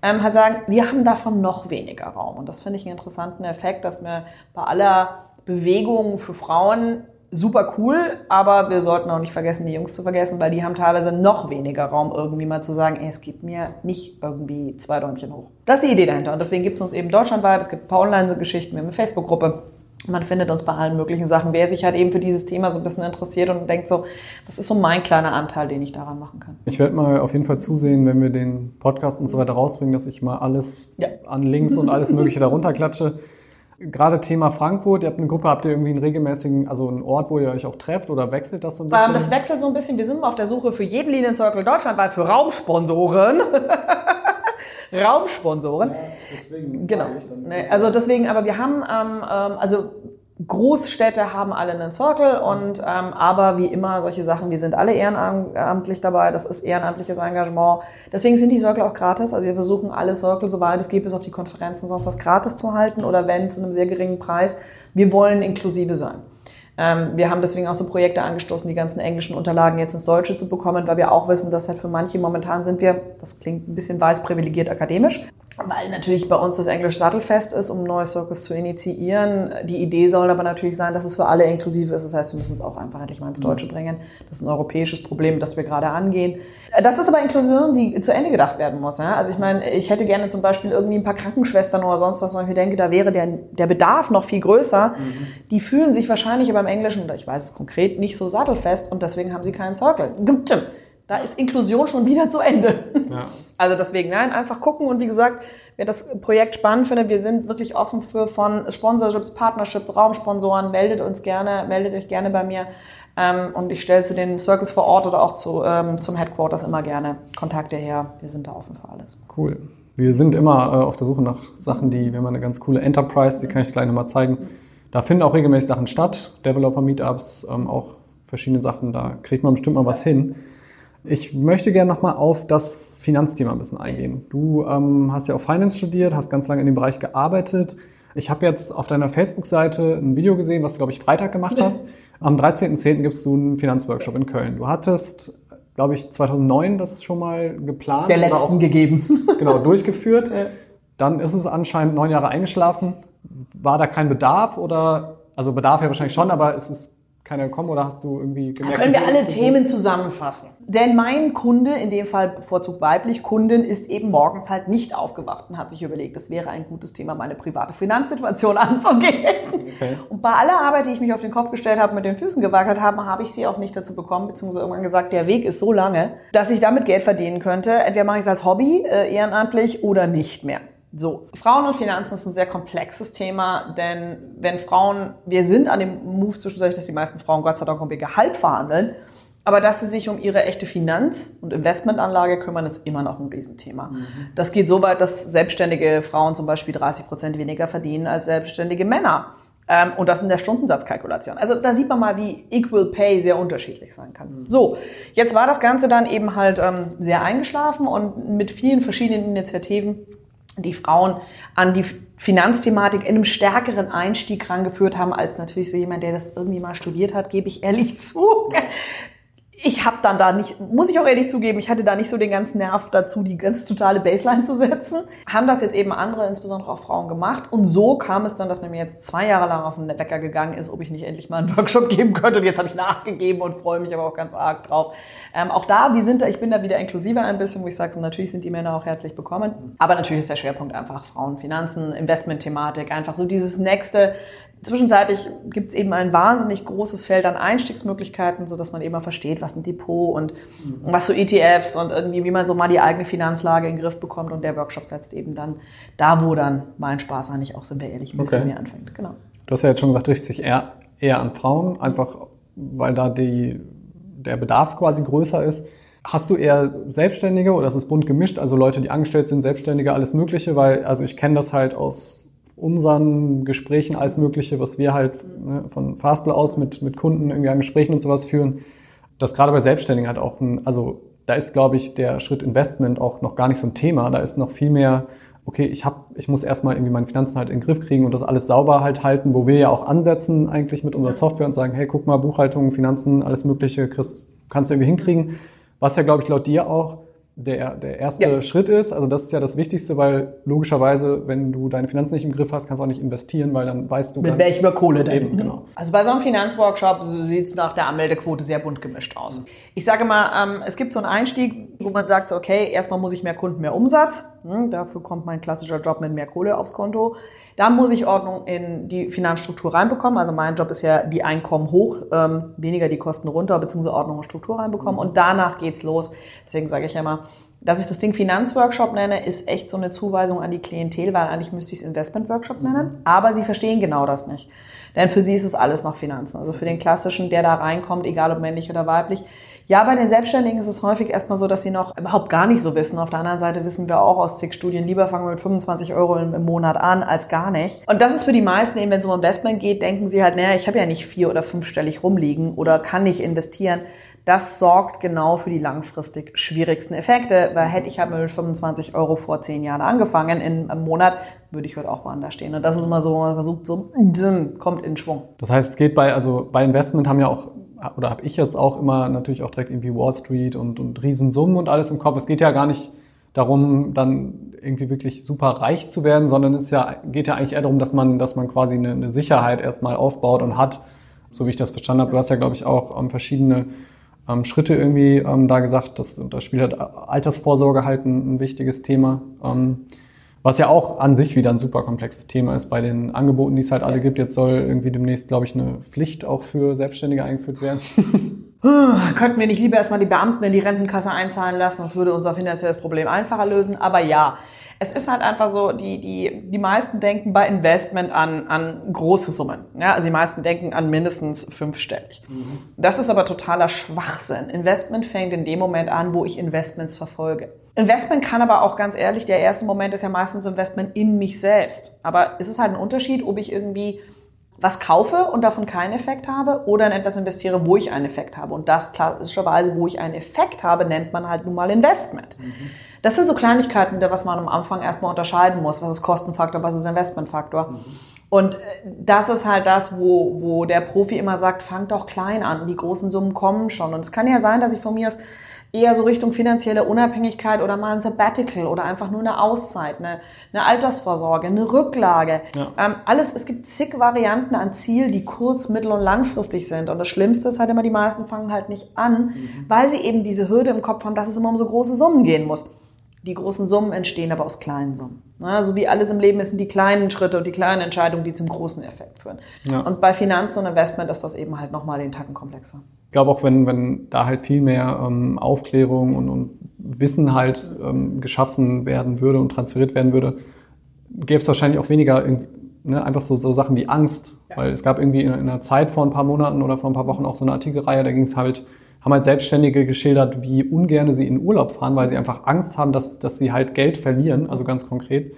ähm, halt sagen, wir haben davon noch weniger Raum. Und das finde ich einen interessanten Effekt, dass wir bei aller Bewegung für Frauen super cool, aber wir sollten auch nicht vergessen, die Jungs zu vergessen, weil die haben teilweise noch weniger Raum, irgendwie mal zu sagen, ey, es gibt mir nicht irgendwie zwei Däumchen hoch. Das ist die Idee dahinter. Und deswegen gibt es uns eben deutschlandweit, es gibt Online-Geschichten, wir haben eine Facebook-Gruppe, man findet uns bei allen möglichen Sachen. Wer sich halt eben für dieses Thema so ein bisschen interessiert und denkt so, das ist so mein kleiner Anteil, den ich daran machen kann. Ich werde mal auf jeden Fall zusehen, wenn wir den Podcast und so weiter rausbringen, dass ich mal alles ja. an Links und alles Mögliche darunter klatsche. Gerade Thema Frankfurt, ihr habt eine Gruppe, habt ihr irgendwie einen regelmäßigen, also einen Ort, wo ihr euch auch trefft oder wechselt das so ein bisschen? Das wechselt so ein bisschen. Wir sind auf der Suche für jeden Circle Deutschland, weil für Raumsponsoren Raumsponsoren. Ja, deswegen genau. Also deswegen, aber wir haben, ähm, ähm, also Großstädte haben alle einen Circle und ähm, aber wie immer solche Sachen, wir sind alle ehrenamtlich dabei, das ist ehrenamtliches Engagement. Deswegen sind die Circle auch gratis. Also wir versuchen alle Circle, soweit es geht, bis auf die Konferenzen sonst was gratis zu halten oder wenn zu einem sehr geringen Preis. Wir wollen inklusive sein. Ähm, wir haben deswegen auch so Projekte angestoßen, die ganzen englischen Unterlagen jetzt ins Deutsche zu bekommen, weil wir auch wissen, dass halt für manche momentan sind wir, das klingt ein bisschen weiß privilegiert akademisch, weil natürlich bei uns das Englisch sattelfest ist, um neue Circus zu initiieren. Die Idee soll aber natürlich sein, dass es für alle inklusiv ist. Das heißt, wir müssen es auch einfach endlich mal ins Deutsche mhm. bringen. Das ist ein europäisches Problem, das wir gerade angehen. Das ist aber Inklusion, die zu Ende gedacht werden muss. Ja? Also ich meine, ich hätte gerne zum Beispiel irgendwie ein paar Krankenschwestern oder sonst was, wo ich mir denke, da wäre der, der Bedarf noch viel größer. Mhm. Die fühlen sich wahrscheinlich aber im Englischen, ich weiß es konkret, nicht so sattelfest und deswegen haben sie keinen Circle. Da ist Inklusion schon wieder zu Ende. Ja. Also deswegen, nein, einfach gucken und wie gesagt, wer das Projekt spannend findet, wir sind wirklich offen für von Sponsorships, Partnerships, Raumsponsoren, meldet uns gerne, meldet euch gerne bei mir. Ähm, und ich stelle zu den Circles vor Ort oder auch zu, ähm, zum Headquarters immer gerne Kontakte her. Wir sind da offen für alles. Cool. Wir sind immer äh, auf der Suche nach Sachen, die, wir haben eine ganz coole Enterprise, die kann ich gleich nochmal zeigen. Da finden auch regelmäßig Sachen statt, Developer-Meetups, ähm, auch verschiedene Sachen, da kriegt man bestimmt mal was hin. Ich möchte gerne nochmal auf das Finanzthema ein bisschen eingehen. Du ähm, hast ja auch Finance studiert, hast ganz lange in dem Bereich gearbeitet. Ich habe jetzt auf deiner Facebook-Seite ein Video gesehen, was du, glaube ich, Freitag gemacht hast. Am 13.10. gibst du einen Finanzworkshop in Köln. Du hattest, glaube ich, 2009 das schon mal geplant. Der letzten auch, gegeben. genau, durchgeführt. Dann ist es anscheinend neun Jahre eingeschlafen. War da kein Bedarf oder, also Bedarf ja wahrscheinlich schon, aber ist es keiner gekommen oder hast du irgendwie gemerkt? Da können wir alle Themen zusammenfassen. Denn mein Kunde, in dem Fall bevorzugt weiblich Kundin, ist eben morgens halt nicht aufgewacht und hat sich überlegt, es wäre ein gutes Thema, meine private Finanzsituation anzugehen. Okay. Und bei aller Arbeit, die ich mich auf den Kopf gestellt habe, mit den Füßen gewackelt habe, habe ich sie auch nicht dazu bekommen, beziehungsweise irgendwann gesagt, der Weg ist so lange, dass ich damit Geld verdienen könnte. Entweder mache ich es als Hobby, äh, ehrenamtlich oder nicht mehr. So, Frauen und Finanzen ist ein sehr komplexes Thema, denn wenn Frauen, wir sind an dem Move zwischenzeitlich, dass die meisten Frauen Gott sei Dank um ihr Gehalt verhandeln, aber dass sie sich um ihre echte Finanz- und Investmentanlage kümmern, ist immer noch ein Riesenthema. Mhm. Das geht so weit, dass selbstständige Frauen zum Beispiel 30 Prozent weniger verdienen als selbstständige Männer. Ähm, und das in der Stundensatzkalkulation. Also da sieht man mal, wie Equal Pay sehr unterschiedlich sein kann. Mhm. So, jetzt war das Ganze dann eben halt ähm, sehr eingeschlafen und mit vielen verschiedenen Initiativen die Frauen an die Finanzthematik in einem stärkeren Einstieg rangeführt haben, als natürlich so jemand, der das irgendwie mal studiert hat, gebe ich ehrlich zu ich habe dann da nicht, muss ich auch ehrlich zugeben, ich hatte da nicht so den ganzen Nerv dazu, die ganz totale Baseline zu setzen. Haben das jetzt eben andere, insbesondere auch Frauen gemacht. Und so kam es dann, dass mir jetzt zwei Jahre lang auf den Wecker gegangen ist, ob ich nicht endlich mal einen Workshop geben könnte. Und jetzt habe ich nachgegeben und freue mich aber auch ganz arg drauf. Ähm, auch da, wir sind da, ich bin da wieder inklusiver ein bisschen, wo ich sage, so, natürlich sind die Männer auch herzlich bekommen. Aber natürlich ist der Schwerpunkt einfach Frauen, Finanzen, Investment-Thematik, einfach so dieses nächste, Zwischenzeitlich gibt es eben ein wahnsinnig großes Feld an Einstiegsmöglichkeiten, so dass man eben mal versteht, was ein Depot und mhm. was so ETFs und irgendwie, wie man so mal die eigene Finanzlage in den Griff bekommt. Und der Workshop setzt eben dann da, wo dann mein Spaß eigentlich auch, sind wir ehrlich, ein bisschen okay. mehr anfängt. Genau. Du hast ja jetzt schon gesagt, richtet sich eher, eher an Frauen, einfach weil da die, der Bedarf quasi größer ist. Hast du eher Selbstständige oder ist es bunt gemischt, also Leute, die angestellt sind, Selbstständige, alles Mögliche? Weil, also ich kenne das halt aus unseren Gesprächen alles Mögliche, was wir halt ne, von Fastbill aus mit, mit Kunden irgendwie an Gesprächen und sowas führen, dass gerade bei Selbstständigen halt auch ein, also da ist, glaube ich, der Schritt Investment auch noch gar nicht so ein Thema. Da ist noch viel mehr, okay, ich hab, ich muss erstmal irgendwie meine Finanzen halt in den Griff kriegen und das alles sauber halt halten, wo wir ja auch ansetzen eigentlich mit unserer Software und sagen, hey, guck mal, Buchhaltung, Finanzen, alles Mögliche, kriegst, kannst du irgendwie hinkriegen. Was ja, glaube ich, laut dir auch der, der erste ja. Schritt ist. Also das ist ja das Wichtigste, weil logischerweise, wenn du deine Finanzen nicht im Griff hast, kannst du auch nicht investieren, weil dann weißt du... Mit welcher Kohle denn? Eben, genau. Also bei so einem Finanzworkshop sieht es nach der Anmeldequote sehr bunt gemischt aus. Ich sage mal, ähm, es gibt so einen Einstieg, wo man sagt, okay, erstmal muss ich mehr Kunden, mehr Umsatz. Hm, dafür kommt mein klassischer Job mit mehr Kohle aufs Konto. Da muss ich Ordnung in die Finanzstruktur reinbekommen. Also mein Job ist ja die Einkommen hoch, ähm, weniger die Kosten runter, beziehungsweise Ordnung und Struktur reinbekommen. Und danach geht's los. Deswegen sage ich ja immer, dass ich das Ding Finanzworkshop nenne, ist echt so eine Zuweisung an die Klientel, weil eigentlich müsste ich es Investmentworkshop nennen. Aber sie verstehen genau das nicht. Denn für sie ist es alles noch Finanzen. Also für den klassischen, der da reinkommt, egal ob männlich oder weiblich, ja, bei den Selbstständigen ist es häufig erstmal so, dass sie noch überhaupt gar nicht so wissen. Auf der anderen Seite wissen wir auch aus zig Studien, lieber fangen wir mit 25 Euro im Monat an, als gar nicht. Und das ist für die meisten eben, wenn es um Investment geht, denken sie halt, naja, ich habe ja nicht vier- oder fünfstellig rumliegen oder kann nicht investieren. Das sorgt genau für die langfristig schwierigsten Effekte, weil hätte ich halt mit 25 Euro vor zehn Jahren angefangen in einem Monat, würde ich heute auch woanders stehen. Und das ist immer so, man versucht so, kommt in Schwung. Das heißt, es geht bei, also bei Investment haben ja auch oder habe ich jetzt auch immer natürlich auch direkt irgendwie Wall Street und, und Riesensummen und alles im Kopf. Es geht ja gar nicht darum, dann irgendwie wirklich super reich zu werden, sondern es ja, geht ja eigentlich eher darum, dass man, dass man quasi eine, eine Sicherheit erstmal aufbaut und hat, so wie ich das verstanden habe. Du hast ja, glaube ich, auch ähm, verschiedene ähm, Schritte irgendwie ähm, da gesagt, dass da spielt halt Altersvorsorge halt ein, ein wichtiges Thema. Ähm, was ja auch an sich wieder ein super komplexes Thema ist bei den Angeboten, die es halt alle gibt. Jetzt soll irgendwie demnächst, glaube ich, eine Pflicht auch für Selbstständige eingeführt werden. Könnten wir nicht lieber erstmal die Beamten in die Rentenkasse einzahlen lassen? Das würde unser finanzielles Problem einfacher lösen. Aber ja, es ist halt einfach so, die, die, die meisten denken bei Investment an, an große Summen. Ja, also die meisten denken an mindestens fünfstellig. Mhm. Das ist aber totaler Schwachsinn. Investment fängt in dem Moment an, wo ich Investments verfolge. Investment kann aber auch ganz ehrlich, der erste Moment ist ja meistens Investment in mich selbst. Aber es ist halt ein Unterschied, ob ich irgendwie was kaufe und davon keinen Effekt habe oder in etwas investiere, wo ich einen Effekt habe. Und das klassischerweise, wo ich einen Effekt habe, nennt man halt nun mal Investment. Mhm. Das sind so Kleinigkeiten, was man am Anfang erstmal unterscheiden muss. Was ist Kostenfaktor, was ist Investmentfaktor? Mhm. Und äh, das ist halt das, wo, wo der Profi immer sagt, fang doch klein an, die großen Summen kommen schon. Und es kann ja sein, dass ich von mir aus eher so Richtung finanzielle Unabhängigkeit oder mal ein Sabbatical oder einfach nur eine Auszeit, eine, eine Altersvorsorge, eine Rücklage. Ja. Ähm, alles, es gibt zig Varianten an Ziel, die kurz-, mittel- und langfristig sind. Und das Schlimmste ist halt immer, die meisten fangen halt nicht an, mhm. weil sie eben diese Hürde im Kopf haben, dass es immer um so große Summen gehen muss. Die großen Summen entstehen aber aus kleinen Summen. Na, so wie alles im Leben ist, sind die kleinen Schritte und die kleinen Entscheidungen, die zum großen Effekt führen. Ja. Und bei Finanzen und Investment ist das eben halt nochmal den Tacken komplexer. Ich glaube auch, wenn, wenn da halt viel mehr ähm, Aufklärung und, und Wissen halt ähm, geschaffen werden würde und transferiert werden würde, gäbe es wahrscheinlich auch weniger ne, einfach so, so Sachen wie Angst. Ja. Weil es gab irgendwie in, in einer Zeit vor ein paar Monaten oder vor ein paar Wochen auch so eine Artikelreihe, da ging es halt, haben halt Selbstständige geschildert, wie ungern sie in Urlaub fahren, weil sie einfach Angst haben, dass, dass sie halt Geld verlieren, also ganz konkret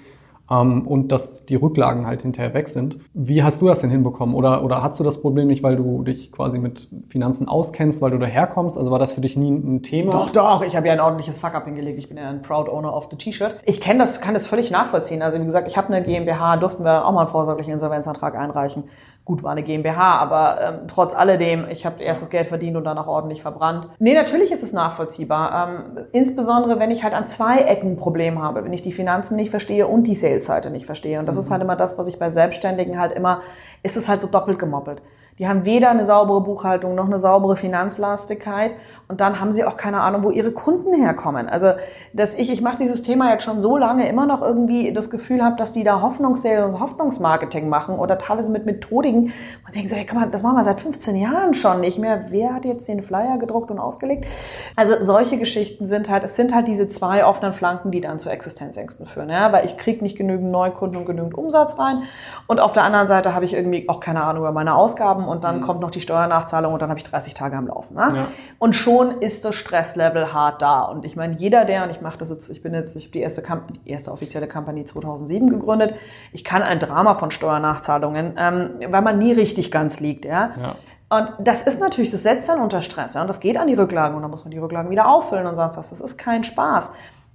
ähm, und dass die Rücklagen halt hinterher weg sind. Wie hast du das denn hinbekommen? Oder, oder hast du das Problem nicht, weil du dich quasi mit Finanzen auskennst, weil du daherkommst? Also war das für dich nie ein Thema? Doch, doch. Ich habe ja ein ordentliches Fuck-up hingelegt. Ich bin ja ein Proud Owner of the T-Shirt. Ich kenne das, kann das völlig nachvollziehen. Also wie gesagt, ich habe eine GmbH, durften wir auch mal einen vorsorglichen Insolvenzantrag einreichen. Gut, war eine GmbH, aber ähm, trotz alledem, ich habe erstes Geld verdient und dann auch ordentlich verbrannt. Nee, natürlich ist es nachvollziehbar. Ähm, insbesondere, wenn ich halt an zwei Ecken ein Problem habe, wenn ich die Finanzen nicht verstehe und die Sales-Seite nicht verstehe. Und das mhm. ist halt immer das, was ich bei Selbstständigen halt immer, ist es halt so doppelt gemoppelt. Die haben weder eine saubere Buchhaltung noch eine saubere Finanzlastigkeit und dann haben sie auch keine Ahnung, wo ihre Kunden herkommen. Also, dass ich, ich mache dieses Thema jetzt schon so lange, immer noch irgendwie das Gefühl habe, dass die da Hoffnungssales Hoffnungsmarketing machen oder teilweise mit Methodiken. Man denkt so, hey, komm mal, das machen wir seit 15 Jahren schon nicht mehr. Wer hat jetzt den Flyer gedruckt und ausgelegt? Also solche Geschichten sind halt, es sind halt diese zwei offenen Flanken, die dann zu Existenzängsten führen. Ja? Weil ich kriege nicht genügend Neukunden und genügend Umsatz rein. Und auf der anderen Seite habe ich irgendwie auch keine Ahnung über meine Ausgaben und dann mhm. kommt noch die Steuernachzahlung und dann habe ich 30 Tage am Laufen. Ne? Ja. Und schon ist das Stresslevel hart da. Und ich meine, jeder, der, und ich mache das jetzt, ich bin jetzt, ich habe die erste, die erste offizielle Kampagne 2007 gegründet, ich kann ein Drama von Steuernachzahlungen, ähm, weil man nie richtig ganz liegt. Ja. ja. Und das ist natürlich, das setzt dann unter Stress. Ja? Und das geht an die Rücklagen und dann muss man die Rücklagen wieder auffüllen und sonst was. Das ist kein Spaß.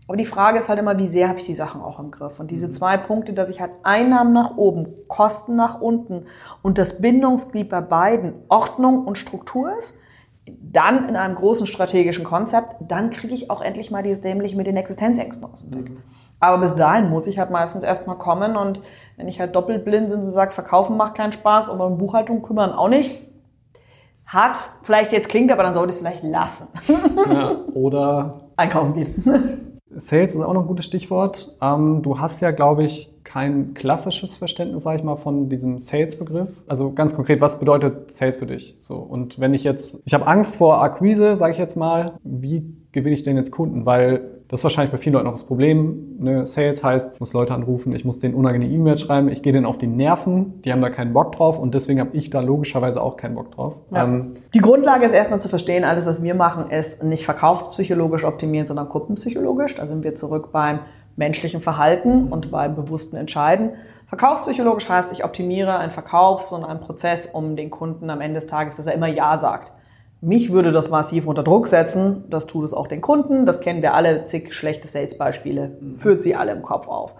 Aber die Frage ist halt immer, wie sehr habe ich die Sachen auch im Griff? Und diese zwei Punkte, dass ich halt Einnahmen nach oben, Kosten nach unten und das Bindungsglied bei beiden Ordnung und Struktur ist, dann in einem großen strategischen Konzept, dann kriege ich auch endlich mal dieses dämlich mit den Existenzängsten aus dem Weg. Mhm. Aber bis dahin muss ich halt meistens erstmal kommen und wenn ich halt doppelblind bin und sage, verkaufen macht keinen Spaß und um Buchhaltung kümmern auch nicht, hat vielleicht jetzt klingt, aber dann sollte ich es vielleicht lassen. Ja, oder einkaufen gehen. Sales ist auch noch ein gutes Stichwort. Ähm, du hast ja, glaube ich, kein klassisches Verständnis, sage ich mal, von diesem Sales-Begriff. Also ganz konkret, was bedeutet Sales für dich? So und wenn ich jetzt, ich habe Angst vor Akquise, sage ich jetzt mal, wie gewinne ich denn jetzt Kunden? Weil das ist wahrscheinlich bei vielen Leuten auch das Problem. Ne? Sales heißt, ich muss Leute anrufen, ich muss denen unangenehme E-Mails schreiben, ich gehe denen auf die Nerven, die haben da keinen Bock drauf und deswegen habe ich da logischerweise auch keinen Bock drauf. Ja. Ähm, die Grundlage ist erstmal zu verstehen, alles, was wir machen, ist nicht verkaufspsychologisch optimieren, sondern kundenpsychologisch. Da sind wir zurück beim menschlichen Verhalten und beim bewussten Entscheiden. Verkaufspsychologisch heißt, ich optimiere einen Verkaufs- und einen Prozess, um den Kunden am Ende des Tages, dass er immer Ja sagt. Mich würde das massiv unter Druck setzen. Das tut es auch den Kunden. Das kennen wir alle. Zig schlechte Sales-Beispiele. Führt sie alle im Kopf auf.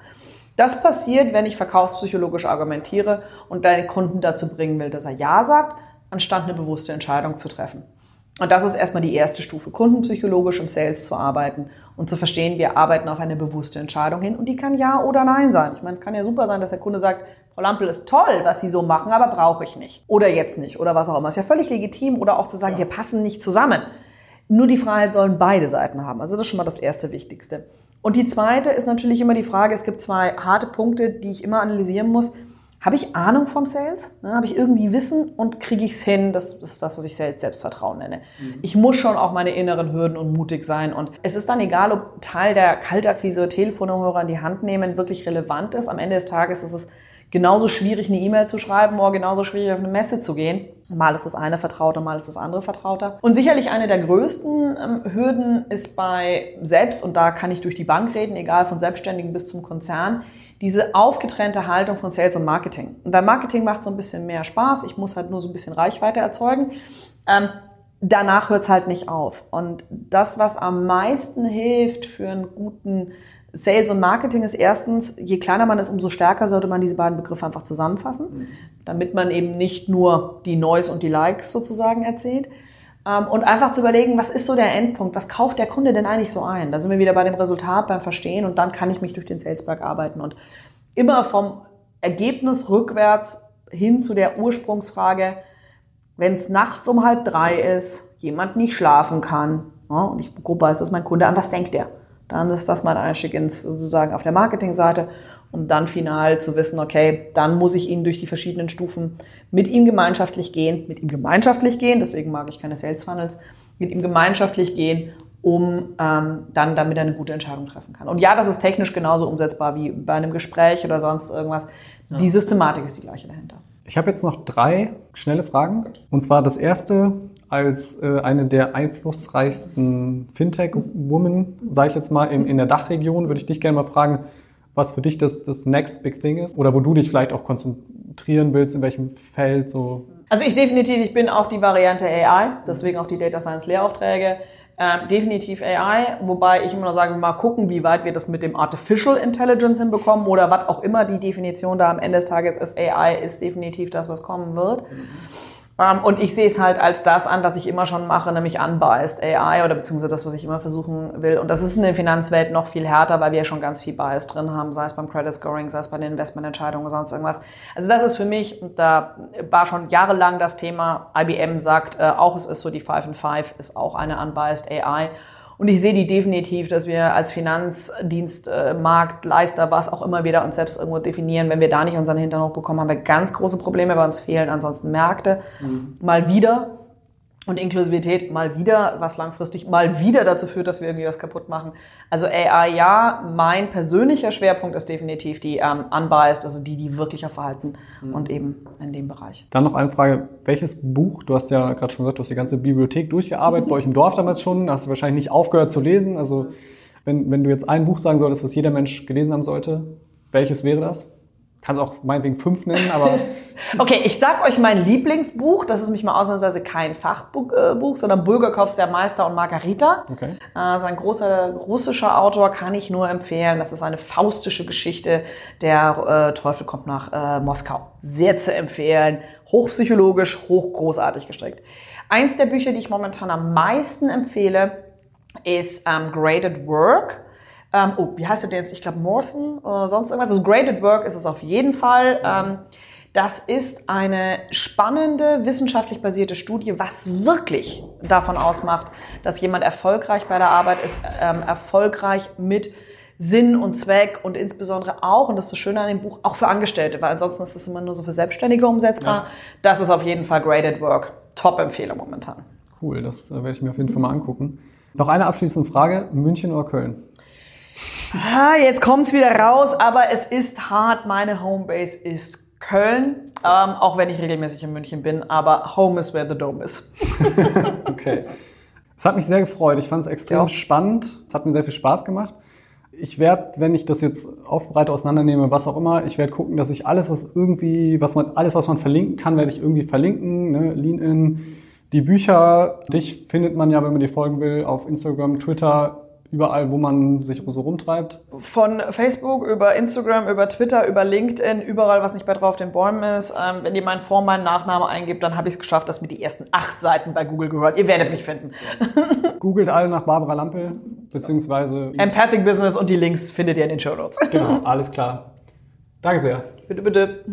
Das passiert, wenn ich verkaufspsychologisch argumentiere und deinen Kunden dazu bringen will, dass er Ja sagt, anstatt eine bewusste Entscheidung zu treffen. Und das ist erstmal die erste Stufe, kundenpsychologisch im Sales zu arbeiten und zu verstehen, wir arbeiten auf eine bewusste Entscheidung hin und die kann Ja oder Nein sein. Ich meine, es kann ja super sein, dass der Kunde sagt, Frau Lampel ist toll, was Sie so machen, aber brauche ich nicht. Oder jetzt nicht. Oder was auch immer. Ist ja völlig legitim. Oder auch zu sagen, ja. wir passen nicht zusammen. Nur die Freiheit sollen beide Seiten haben. Also das ist schon mal das erste Wichtigste. Und die zweite ist natürlich immer die Frage, es gibt zwei harte Punkte, die ich immer analysieren muss. Habe ich Ahnung vom Sales? Ne, habe ich irgendwie Wissen und kriege ich es hin? Das, das, ist das, was ich Sales Selbstvertrauen nenne. Mhm. Ich muss schon auch meine inneren Hürden und mutig sein. Und es ist dann egal, ob Teil der Kaltakquise oder Telefonhörer in die Hand nehmen wirklich relevant ist. Am Ende des Tages ist es genauso schwierig, eine E-Mail zu schreiben oder genauso schwierig, auf eine Messe zu gehen. Mal ist das eine vertrauter, mal ist das andere vertrauter. Und sicherlich eine der größten ähm, Hürden ist bei selbst, und da kann ich durch die Bank reden, egal von Selbstständigen bis zum Konzern, diese aufgetrennte Haltung von Sales und Marketing. Und beim Marketing macht so ein bisschen mehr Spaß. Ich muss halt nur so ein bisschen Reichweite erzeugen. Ähm, danach hört es halt nicht auf. Und das, was am meisten hilft für einen guten Sales und Marketing ist erstens, je kleiner man ist, umso stärker sollte man diese beiden Begriffe einfach zusammenfassen, mhm. damit man eben nicht nur die Noise und die Likes sozusagen erzählt. Ähm, und einfach zu überlegen, was ist so der Endpunkt? Was kauft der Kunde denn eigentlich so ein? Da sind wir wieder bei dem Resultat, beim Verstehen und dann kann ich mich durch den Salesberg arbeiten und immer vom Ergebnis rückwärts hin zu der Ursprungsfrage, wenn es nachts um halb drei ist, jemand nicht schlafen kann, und ich grob weiß, das ist mein Kunde, an was denkt der? Dann ist das mein Einstieg ins sozusagen auf der Marketingseite, um dann final zu wissen, okay, dann muss ich ihn durch die verschiedenen Stufen mit ihm gemeinschaftlich gehen, mit ihm gemeinschaftlich gehen, deswegen mag ich keine Sales Funnels, mit ihm gemeinschaftlich gehen, um ähm, dann damit eine gute Entscheidung treffen kann. Und ja, das ist technisch genauso umsetzbar wie bei einem Gespräch oder sonst irgendwas. Ja. Die Systematik ist die gleiche dahinter. Ich habe jetzt noch drei schnelle Fragen. Und zwar das erste, als äh, eine der einflussreichsten Fintech-Women, sage ich jetzt mal, in, in der Dachregion, würde ich dich gerne mal fragen, was für dich das, das Next Big Thing ist oder wo du dich vielleicht auch konzentrieren willst, in welchem Feld so. Also ich definitiv, ich bin auch die Variante AI, deswegen auch die Data Science Lehraufträge. Ähm, definitiv AI, wobei ich immer noch sage, mal gucken, wie weit wir das mit dem Artificial Intelligence hinbekommen oder was auch immer die Definition da am Ende des Tages ist. AI ist definitiv das, was kommen wird. Mhm. Ähm, und ich sehe es halt als das an, was ich immer schon mache, nämlich unbiased AI oder beziehungsweise das, was ich immer versuchen will. Und das ist in der Finanzwelt noch viel härter, weil wir ja schon ganz viel Bias drin haben, sei es beim Credit Scoring, sei es bei den Investmententscheidungen oder sonst irgendwas. Also das ist für mich, da war schon jahrelang das Thema, IBM sagt äh, auch, es ist so, die 5 and 5 ist auch eine unbiased AI. Und ich sehe die definitiv, dass wir als Finanzdienstmarkt, Leister, was auch immer wieder uns selbst irgendwo definieren, wenn wir da nicht unseren Hintern hochbekommen, haben wir ganz große Probleme, weil uns fehlen ansonsten Märkte. Mhm. Mal wieder und Inklusivität mal wieder, was langfristig mal wieder dazu führt, dass wir irgendwie was kaputt machen. Also AI ja, mein persönlicher Schwerpunkt ist definitiv die ähm, unbiased, also die, die wirklich auf Verhalten mhm. und eben in dem Bereich. Dann noch eine Frage, welches Buch, du hast ja gerade schon gesagt, du hast die ganze Bibliothek durchgearbeitet, mhm. bei euch im Dorf damals schon, hast du wahrscheinlich nicht aufgehört zu lesen. Also wenn, wenn du jetzt ein Buch sagen solltest, was jeder Mensch gelesen haben sollte, welches wäre das? Kannst auch meinetwegen fünf nennen, aber. okay, ich sag euch mein Lieblingsbuch. Das ist mich mal ausnahmsweise kein Fachbuch, äh, sondern Bulgakovs Der Meister und Margarita. Okay. Äh, ist ein großer russischer Autor, kann ich nur empfehlen. Das ist eine faustische Geschichte. Der äh, Teufel kommt nach äh, Moskau. Sehr zu empfehlen. Hochpsychologisch, hochgroßartig gestrickt. Eins der Bücher, die ich momentan am meisten empfehle, ist ähm, Graded Work ähm, oh, wie heißt der denn jetzt? Ich glaube Morrison oder sonst irgendwas. Also Graded Work ist es auf jeden Fall. Ähm, das ist eine spannende, wissenschaftlich basierte Studie, was wirklich davon ausmacht, dass jemand erfolgreich bei der Arbeit ist, ähm, erfolgreich mit Sinn und Zweck und insbesondere auch, und das ist das Schöne an dem Buch, auch für Angestellte, weil ansonsten ist es immer nur so für Selbstständige umsetzbar. Ja. Das ist auf jeden Fall Graded Work. Top-Empfehlung momentan. Cool, das äh, werde ich mir auf jeden Fall mal angucken. Noch eine abschließende Frage, München oder Köln? Ah, jetzt kommt's wieder raus, aber es ist hart. Meine Homebase ist Köln, ähm, auch wenn ich regelmäßig in München bin, aber Home is where the dome is. okay. Es hat mich sehr gefreut. Ich fand es extrem ja. spannend. Es hat mir sehr viel Spaß gemacht. Ich werde, wenn ich das jetzt aufbereite, auseinandernehme, was auch immer, ich werde gucken, dass ich alles, was irgendwie, was man, alles, was man verlinken kann, werde ich irgendwie verlinken. Ne? Lean-In, die Bücher. Dich findet man ja, wenn man dir folgen will, auf Instagram, Twitter, überall, wo man sich so rumtreibt? Von Facebook über Instagram, über Twitter, über LinkedIn, überall, was nicht bei drauf den Bäumen ist. Ähm, wenn ihr meinen Vor-, meinen Nachname eingibt, dann habe ich es geschafft, dass mir die ersten acht Seiten bei Google gehört. Ihr werdet mich finden. Googelt alle nach Barbara Lampel, beziehungsweise... Empathic Business und die Links findet ihr in den Show Notes. Genau, alles klar. Danke sehr. Bitte, bitte.